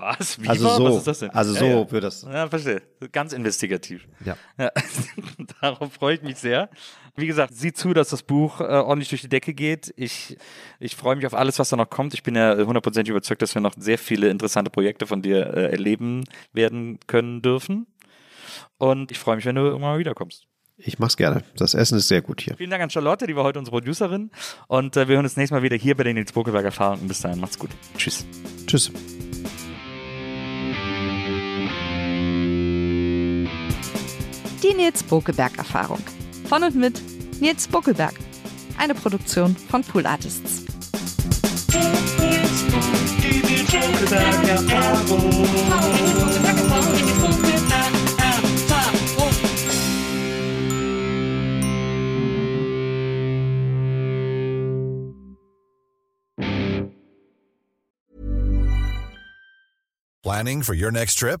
Was? Wie Also war? so, Was ist das denn? also Ja, so ja. wird das. Ja, verstehe. Ganz investigativ. Ja. Ja. Darauf freue ich mich sehr. Wie gesagt, sieh zu, dass das Buch äh, ordentlich durch die Decke geht. Ich, ich freue mich auf alles, was da noch kommt. Ich bin ja hundertprozentig überzeugt, dass wir noch sehr viele interessante Projekte von dir äh, erleben werden können dürfen. Und ich freue mich, wenn du irgendwann mal wiederkommst. Ich mach's gerne. Das Essen ist sehr gut hier. Vielen Dank an Charlotte, die war heute unsere Producerin. Und äh, wir hören uns nächstes Mal wieder hier bei den Nils Bokelberg Erfahrungen. Bis dahin, macht's gut. Tschüss. Tschüss. Die Nils Bokelberg Erfahrung. Von und mit Nils Bokelberg. Eine Produktion von Pool Artists. Planning for your next trip?